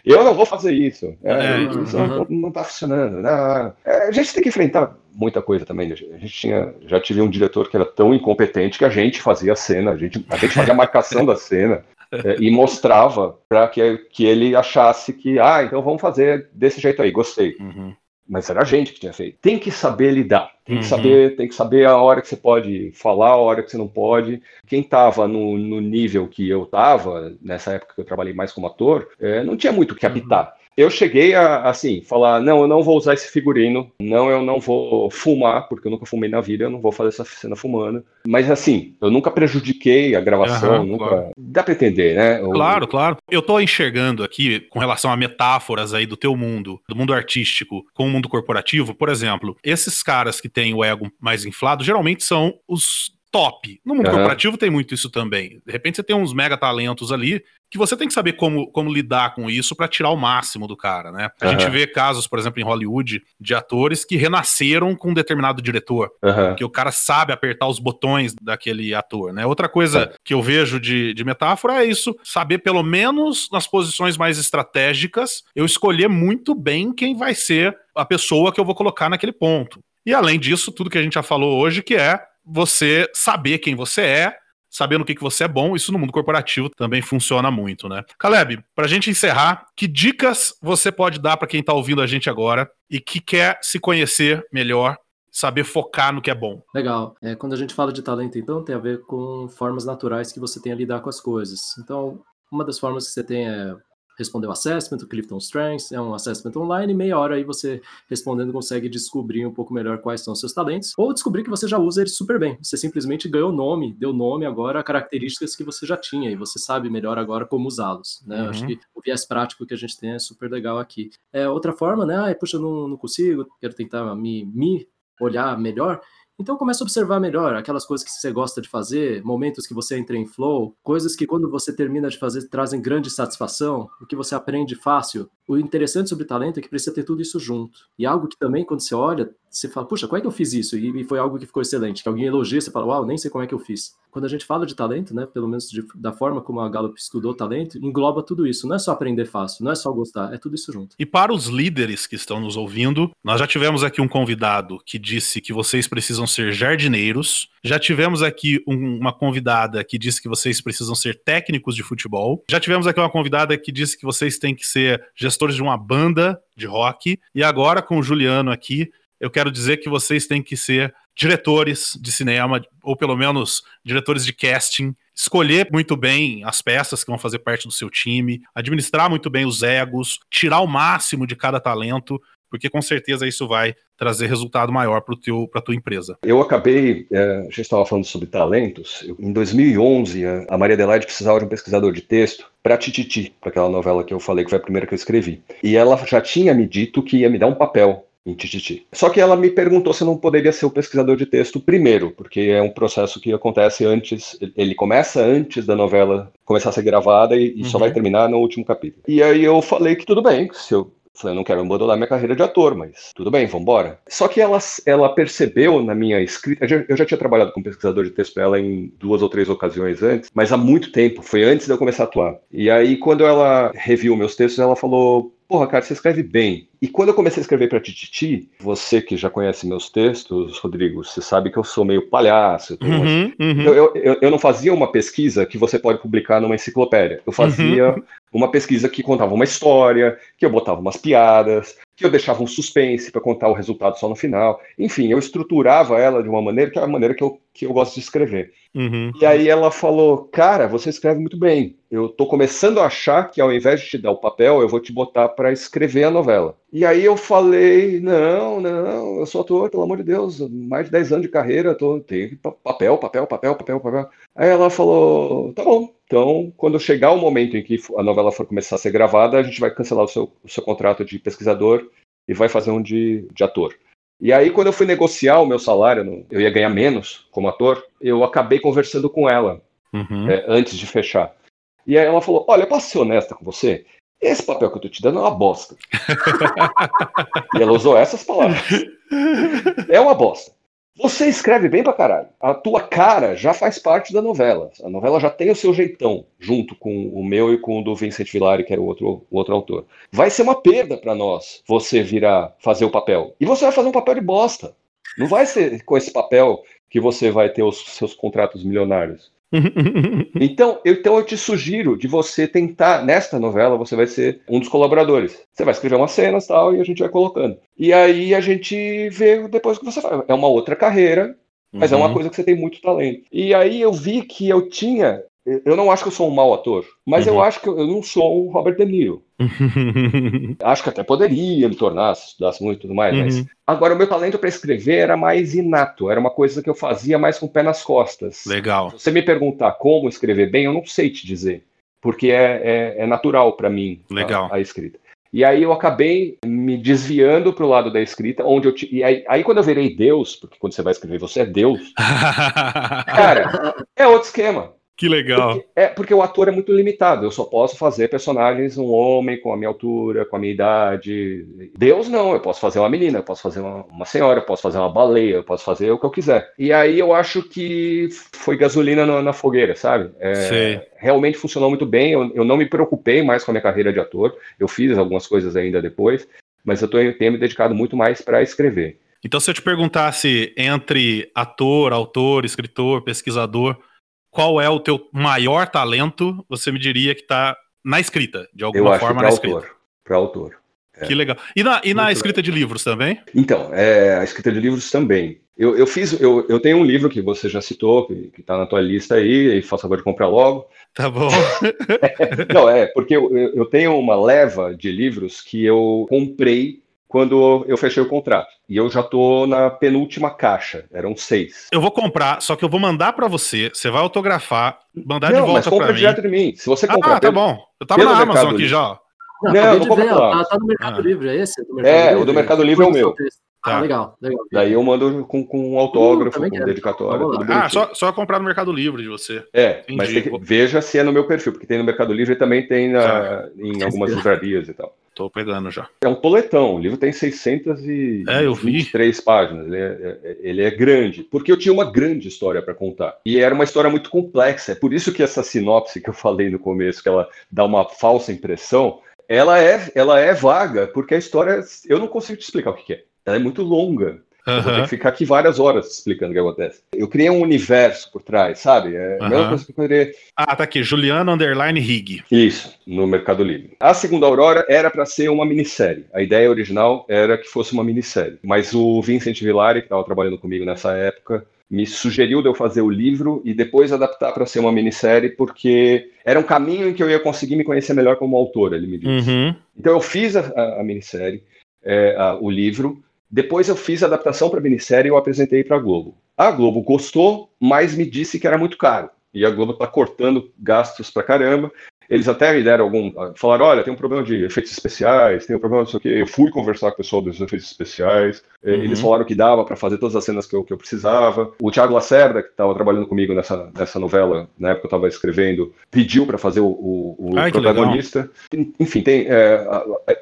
eu não vou fazer isso. É, é, isso uhum. não, está funcionando. Não. É, a gente tem que enfrentar muita coisa também. A gente tinha, já tive um diretor que era tão incompetente que a gente fazia a cena, a gente, a gente fazia a marcação da cena. É, e mostrava para que, que ele achasse que, ah, então vamos fazer desse jeito aí, gostei. Uhum mas era a gente que tinha feito. Tem que saber lidar, tem que uhum. saber, tem que saber a hora que você pode falar, a hora que você não pode. Quem estava no, no, nível que eu estava nessa época que eu trabalhei mais como ator, é, não tinha muito o que habitar. Uhum eu cheguei a, assim, falar, não, eu não vou usar esse figurino, não, eu não vou fumar, porque eu nunca fumei na vida, eu não vou fazer essa cena fumando. Mas assim, eu nunca prejudiquei a gravação, uhum, nunca... Claro. Dá pra entender, né? Claro, claro. Eu tô enxergando aqui, com relação a metáforas aí do teu mundo, do mundo artístico com o mundo corporativo, por exemplo, esses caras que têm o ego mais inflado, geralmente são os top. No mundo uhum. corporativo tem muito isso também. De repente você tem uns mega talentos ali que você tem que saber como, como lidar com isso para tirar o máximo do cara, né? A uhum. gente vê casos, por exemplo, em Hollywood, de atores que renasceram com um determinado diretor, uhum. que o cara sabe apertar os botões daquele ator, né? Outra coisa que eu vejo de, de metáfora é isso, saber pelo menos nas posições mais estratégicas, eu escolher muito bem quem vai ser a pessoa que eu vou colocar naquele ponto. E além disso, tudo que a gente já falou hoje, que é você saber quem você é, sabendo o que, que você é bom, isso no mundo corporativo também funciona muito, né? Caleb, para a gente encerrar, que dicas você pode dar para quem está ouvindo a gente agora e que quer se conhecer melhor saber focar no que é bom. Legal. É, quando a gente fala de talento, então, tem a ver com formas naturais que você tem a lidar com as coisas. Então, uma das formas que você tem é responder o assessment, o Clifton Strengths, é um assessment online, meia hora aí você respondendo consegue descobrir um pouco melhor quais são os seus talentos, ou descobrir que você já usa eles super bem. Você simplesmente ganhou nome, deu nome agora a características que você já tinha, e você sabe melhor agora como usá-los, né? Uhum. Acho que o viés prático que a gente tem é super legal aqui. É, outra forma, né? Ah, puxa, eu não, não consigo, quero tentar me, me olhar melhor. Então começa a observar melhor aquelas coisas que você gosta de fazer, momentos que você entra em flow, coisas que quando você termina de fazer trazem grande satisfação, o que você aprende fácil. O interessante sobre talento é que precisa ter tudo isso junto. E algo que também quando você olha, você fala, puxa, como é que eu fiz isso? E foi algo que ficou excelente, que alguém elogia, você fala, uau, nem sei como é que eu fiz. Quando a gente fala de talento, né, pelo menos de, da forma como a Gallup estudou talento, engloba tudo isso. Não é só aprender fácil, não é só gostar, é tudo isso junto. E para os líderes que estão nos ouvindo, nós já tivemos aqui um convidado que disse que vocês precisam ser jardineiros. Já tivemos aqui um, uma convidada que disse que vocês precisam ser técnicos de futebol. Já tivemos aqui uma convidada que disse que vocês têm que ser gestores de uma banda de rock. E agora com o Juliano aqui, eu quero dizer que vocês têm que ser diretores de cinema, ou pelo menos diretores de casting, escolher muito bem as peças que vão fazer parte do seu time, administrar muito bem os egos, tirar o máximo de cada talento, porque com certeza isso vai trazer resultado maior para a tua empresa. Eu acabei, é, a gente estava falando sobre talentos, em 2011 a Maria Adelaide precisava de um pesquisador de texto para Tititi, para aquela novela que eu falei que foi a primeira que eu escrevi. E ela já tinha me dito que ia me dar um papel em Tititi. Só que ela me perguntou se eu não poderia ser o pesquisador de texto primeiro, porque é um processo que acontece antes, ele começa antes da novela começar a ser gravada e, e uhum. só vai terminar no último capítulo. E aí eu falei que tudo bem, se eu Falei, eu não quero abandonar minha carreira de ator, mas tudo bem, vamos embora. Só que ela, ela percebeu na minha escrita, eu já, tinha trabalhado com pesquisador de texto para ela em duas ou três ocasiões antes, mas há muito tempo, foi antes de eu começar a atuar. E aí, quando ela reviu meus textos, ela falou: Porra, cara, você escreve bem. E quando eu comecei a escrever para Tititi, você que já conhece meus textos, Rodrigo, você sabe que eu sou meio palhaço. Eu, uhum, uhum. Eu, eu, eu, não fazia uma pesquisa que você pode publicar numa enciclopédia. Eu fazia uhum. uma pesquisa que contava uma história, que eu botava umas piadas, que eu deixava um suspense para contar o resultado só no final. Enfim, eu estruturava ela de uma maneira que é a maneira que eu, que eu gosto de escrever. Uhum. E aí ela falou: Cara, você escreve muito bem. Eu tô começando a achar que ao invés de te dar o papel, eu vou te botar para escrever a novela. E aí eu falei: Não, não, eu sou ator, pelo amor de Deus, mais de 10 anos de carreira, tô, tenho papel, papel, papel, papel, papel. Aí ela falou: Tá bom. Então, quando chegar o momento em que a novela for começar a ser gravada, a gente vai cancelar o seu, o seu contrato de pesquisador e vai fazer um de, de ator. E aí, quando eu fui negociar o meu salário, eu ia ganhar menos como ator, eu acabei conversando com ela uhum. é, antes de fechar. E aí ela falou: Olha, posso ser honesta com você? Esse papel que eu tô te dando é uma bosta. e ela usou essas palavras. É uma bosta. Você escreve bem pra caralho. A tua cara já faz parte da novela. A novela já tem o seu jeitão, junto com o meu e com o do Vincent Villari, que era o outro, o outro autor. Vai ser uma perda para nós você virar fazer o papel. E você vai fazer um papel de bosta. Não vai ser com esse papel que você vai ter os seus contratos milionários. então, eu, então eu te sugiro de você tentar, nesta novela, você vai ser um dos colaboradores. Você vai escrever umas cenas tal, e a gente vai colocando. E aí a gente vê depois o que você faz. É uma outra carreira, mas uhum. é uma uhum. coisa que você tem muito talento. E aí eu vi que eu tinha eu não acho que eu sou um mau ator, mas uhum. eu acho que eu não sou um Robert De Niro. acho que até poderia me tornar, se estudasse muito e tudo mais, uhum. mas agora o meu talento para escrever era mais inato, era uma coisa que eu fazia mais com o pé nas costas. Legal. Se você me perguntar como escrever bem, eu não sei te dizer, porque é, é, é natural para mim Legal. A, a escrita. E aí eu acabei me desviando para o lado da escrita, onde eu t... e aí, aí, quando eu virei Deus, porque quando você vai escrever você é Deus, cara, é outro esquema. Que legal. Porque, é porque o ator é muito limitado. Eu só posso fazer personagens um homem com a minha altura, com a minha idade. Deus não. Eu posso fazer uma menina, eu posso fazer uma, uma senhora, eu posso fazer uma baleia, eu posso fazer o que eu quiser. E aí eu acho que foi gasolina na, na fogueira, sabe? É, realmente funcionou muito bem. Eu, eu não me preocupei mais com a minha carreira de ator. Eu fiz algumas coisas ainda depois, mas eu tô, tenho me dedicado muito mais para escrever. Então, se eu te perguntasse entre ator, autor, escritor, pesquisador qual é o teu maior talento, você me diria que está na escrita, de alguma Eu forma na escrita. Para autor. É. Que legal. E na, e na escrita legal. de livros também? Então, é, a escrita de livros também. Eu, eu fiz, eu, eu tenho um livro que você já citou, que, está na tua lista aí, e faça favor de comprar logo. Tá bom. é, não, é, porque eu, eu tenho uma leva de livros que eu comprei quando eu fechei o contrato. E eu já tô na penúltima caixa, eram seis. Eu vou comprar, só que eu vou mandar para você, você vai autografar, mandar não, de volta para mim. direto de mim. Se você comprar Ah, tá bom. Eu tava na Amazon aqui já. Não, não eu vou ver, tá, tá, no Mercado ah. Livre, é esse? é, Livre? o do Mercado Livre é o meu. Tá. Ah, legal, legal. Daí eu mando com, com um autógrafo, uh, com dedicatório. Ah, só, só comprar no Mercado Livre de você. É, Entendi. mas que, veja se é no meu perfil, porque tem no Mercado Livre e também tem na, em algumas livrarias e tal. Tô pegando já. É um toletão, o livro tem 623 é, páginas, ele é, é, ele é grande, porque eu tinha uma grande história para contar. E era uma história muito complexa, é por isso que essa sinopse que eu falei no começo, que ela dá uma falsa impressão, ela é, ela é vaga, porque a história, eu não consigo te explicar o que é. Ela é muito longa. Uhum. vou ter que ficar aqui várias horas explicando o que acontece. Eu criei um universo por trás, sabe? É uhum. a mesma coisa que eu poderia... Ah, tá aqui, Juliano Underline Rig. Isso, no Mercado Livre. A Segunda Aurora era para ser uma minissérie. A ideia original era que fosse uma minissérie. Mas o Vincent Villari, que estava trabalhando comigo nessa época, me sugeriu de eu fazer o livro e depois adaptar para ser uma minissérie, porque era um caminho em que eu ia conseguir me conhecer melhor como autor, ele me disse. Uhum. Então eu fiz a, a, a minissérie, é, a, o livro, depois eu fiz a adaptação para minissérie e eu apresentei para a Globo. A Globo gostou, mas me disse que era muito caro. E a Globo está cortando gastos para caramba. Eles até me deram algum. Falaram: olha, tem um problema de efeitos especiais, tem um problema disso aqui. Eu fui conversar com o pessoal dos efeitos especiais. Uhum. Eles falaram que dava para fazer todas as cenas que eu, que eu precisava. O Thiago Lacerda, que estava trabalhando comigo nessa, nessa novela, na época que eu estava escrevendo, pediu para fazer o, o, o Ai, protagonista. Enfim, tem, é,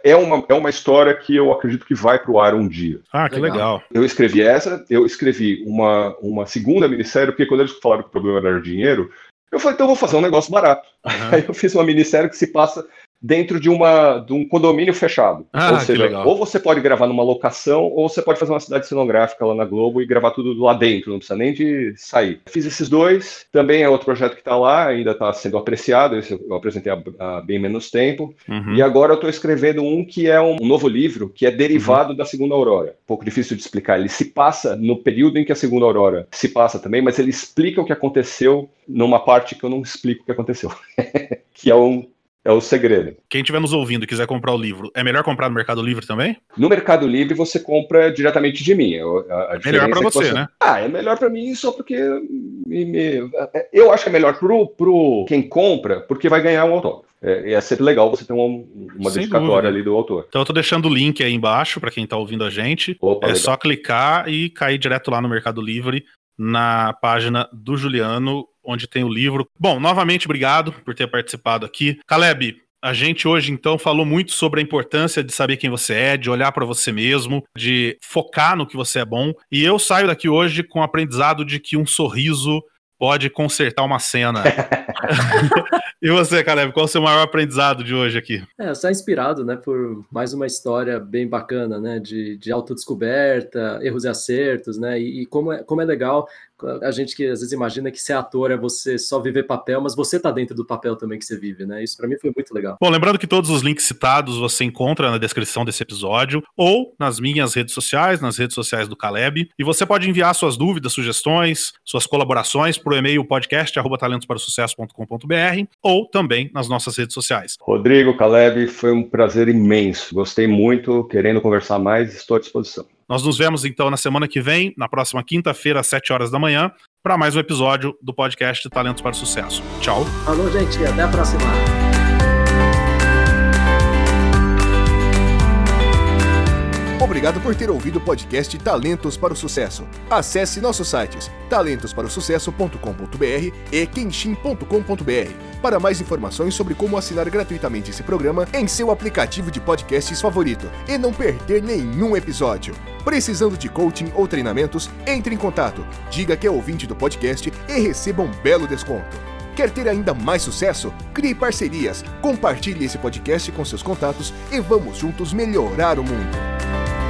é, uma, é uma história que eu acredito que vai para o ar um dia. Ah, que legal. legal. Eu escrevi essa, eu escrevi uma, uma segunda minissérie, porque quando eles falaram que o problema era dinheiro, eu falei, então eu vou fazer um negócio barato. Uhum. Aí eu fiz uma minissérie que se passa dentro de, uma, de um condomínio fechado. Ah, ou seja, ou você pode gravar numa locação, ou você pode fazer uma cidade cenográfica lá na Globo e gravar tudo lá dentro, não precisa nem de sair. Fiz esses dois, também é outro projeto que está lá, ainda está sendo apreciado, esse eu apresentei há, há bem menos tempo. Uhum. E agora eu estou escrevendo um que é um novo livro, que é derivado uhum. da Segunda Aurora. Um pouco difícil de explicar. Ele se passa no período em que a Segunda Aurora se passa também, mas ele explica o que aconteceu numa parte que eu não explico o que aconteceu. que é um é o segredo. Quem estiver nos ouvindo e quiser comprar o livro, é melhor comprar no Mercado Livre também? No Mercado Livre você compra diretamente de mim. A, a melhor para você, você, né? Ah, é melhor para mim só porque me, me, eu acho que é melhor pro, pro quem compra, porque vai ganhar um autógrafo. É, ia ser legal você ter uma, uma dedicatória ali do autor. Então eu tô deixando o link aí embaixo para quem tá ouvindo a gente. Opa, é legal. só clicar e cair direto lá no Mercado Livre, na página do Juliano, onde tem o livro. Bom, novamente, obrigado por ter participado aqui. Caleb, a gente hoje então falou muito sobre a importância de saber quem você é, de olhar para você mesmo, de focar no que você é bom. E eu saio daqui hoje com o aprendizado de que um sorriso pode consertar uma cena. e você, Caleb, qual é o seu maior aprendizado de hoje aqui? É, eu saio inspirado, né, por mais uma história bem bacana, né, de, de autodescoberta, erros e acertos, né, e, e como, é, como é legal a gente que às vezes imagina que ser ator é você só viver papel, mas você tá dentro do papel também que você vive, né? Isso para mim foi muito legal. Bom, lembrando que todos os links citados você encontra na descrição desse episódio ou nas minhas redes sociais, nas redes sociais do Caleb, e você pode enviar suas dúvidas, sugestões, suas colaborações pro e-mail podcast@talentosparosucesso.com.br ou também nas nossas redes sociais. Rodrigo, Caleb, foi um prazer imenso. Gostei muito, querendo conversar mais, estou à disposição. Nós nos vemos então na semana que vem, na próxima quinta-feira, às 7 horas da manhã, para mais um episódio do podcast Talentos para o Sucesso. Tchau. Falou, gente. Até a próxima. Obrigado por ter ouvido o podcast Talentos para o Sucesso. Acesse nossos sites talentosparosucesso.com.br e kenshin.com.br para mais informações sobre como assinar gratuitamente esse programa em seu aplicativo de podcasts favorito e não perder nenhum episódio. Precisando de coaching ou treinamentos, entre em contato, diga que é ouvinte do podcast e receba um belo desconto. Quer ter ainda mais sucesso? Crie parcerias, compartilhe esse podcast com seus contatos e vamos juntos melhorar o mundo.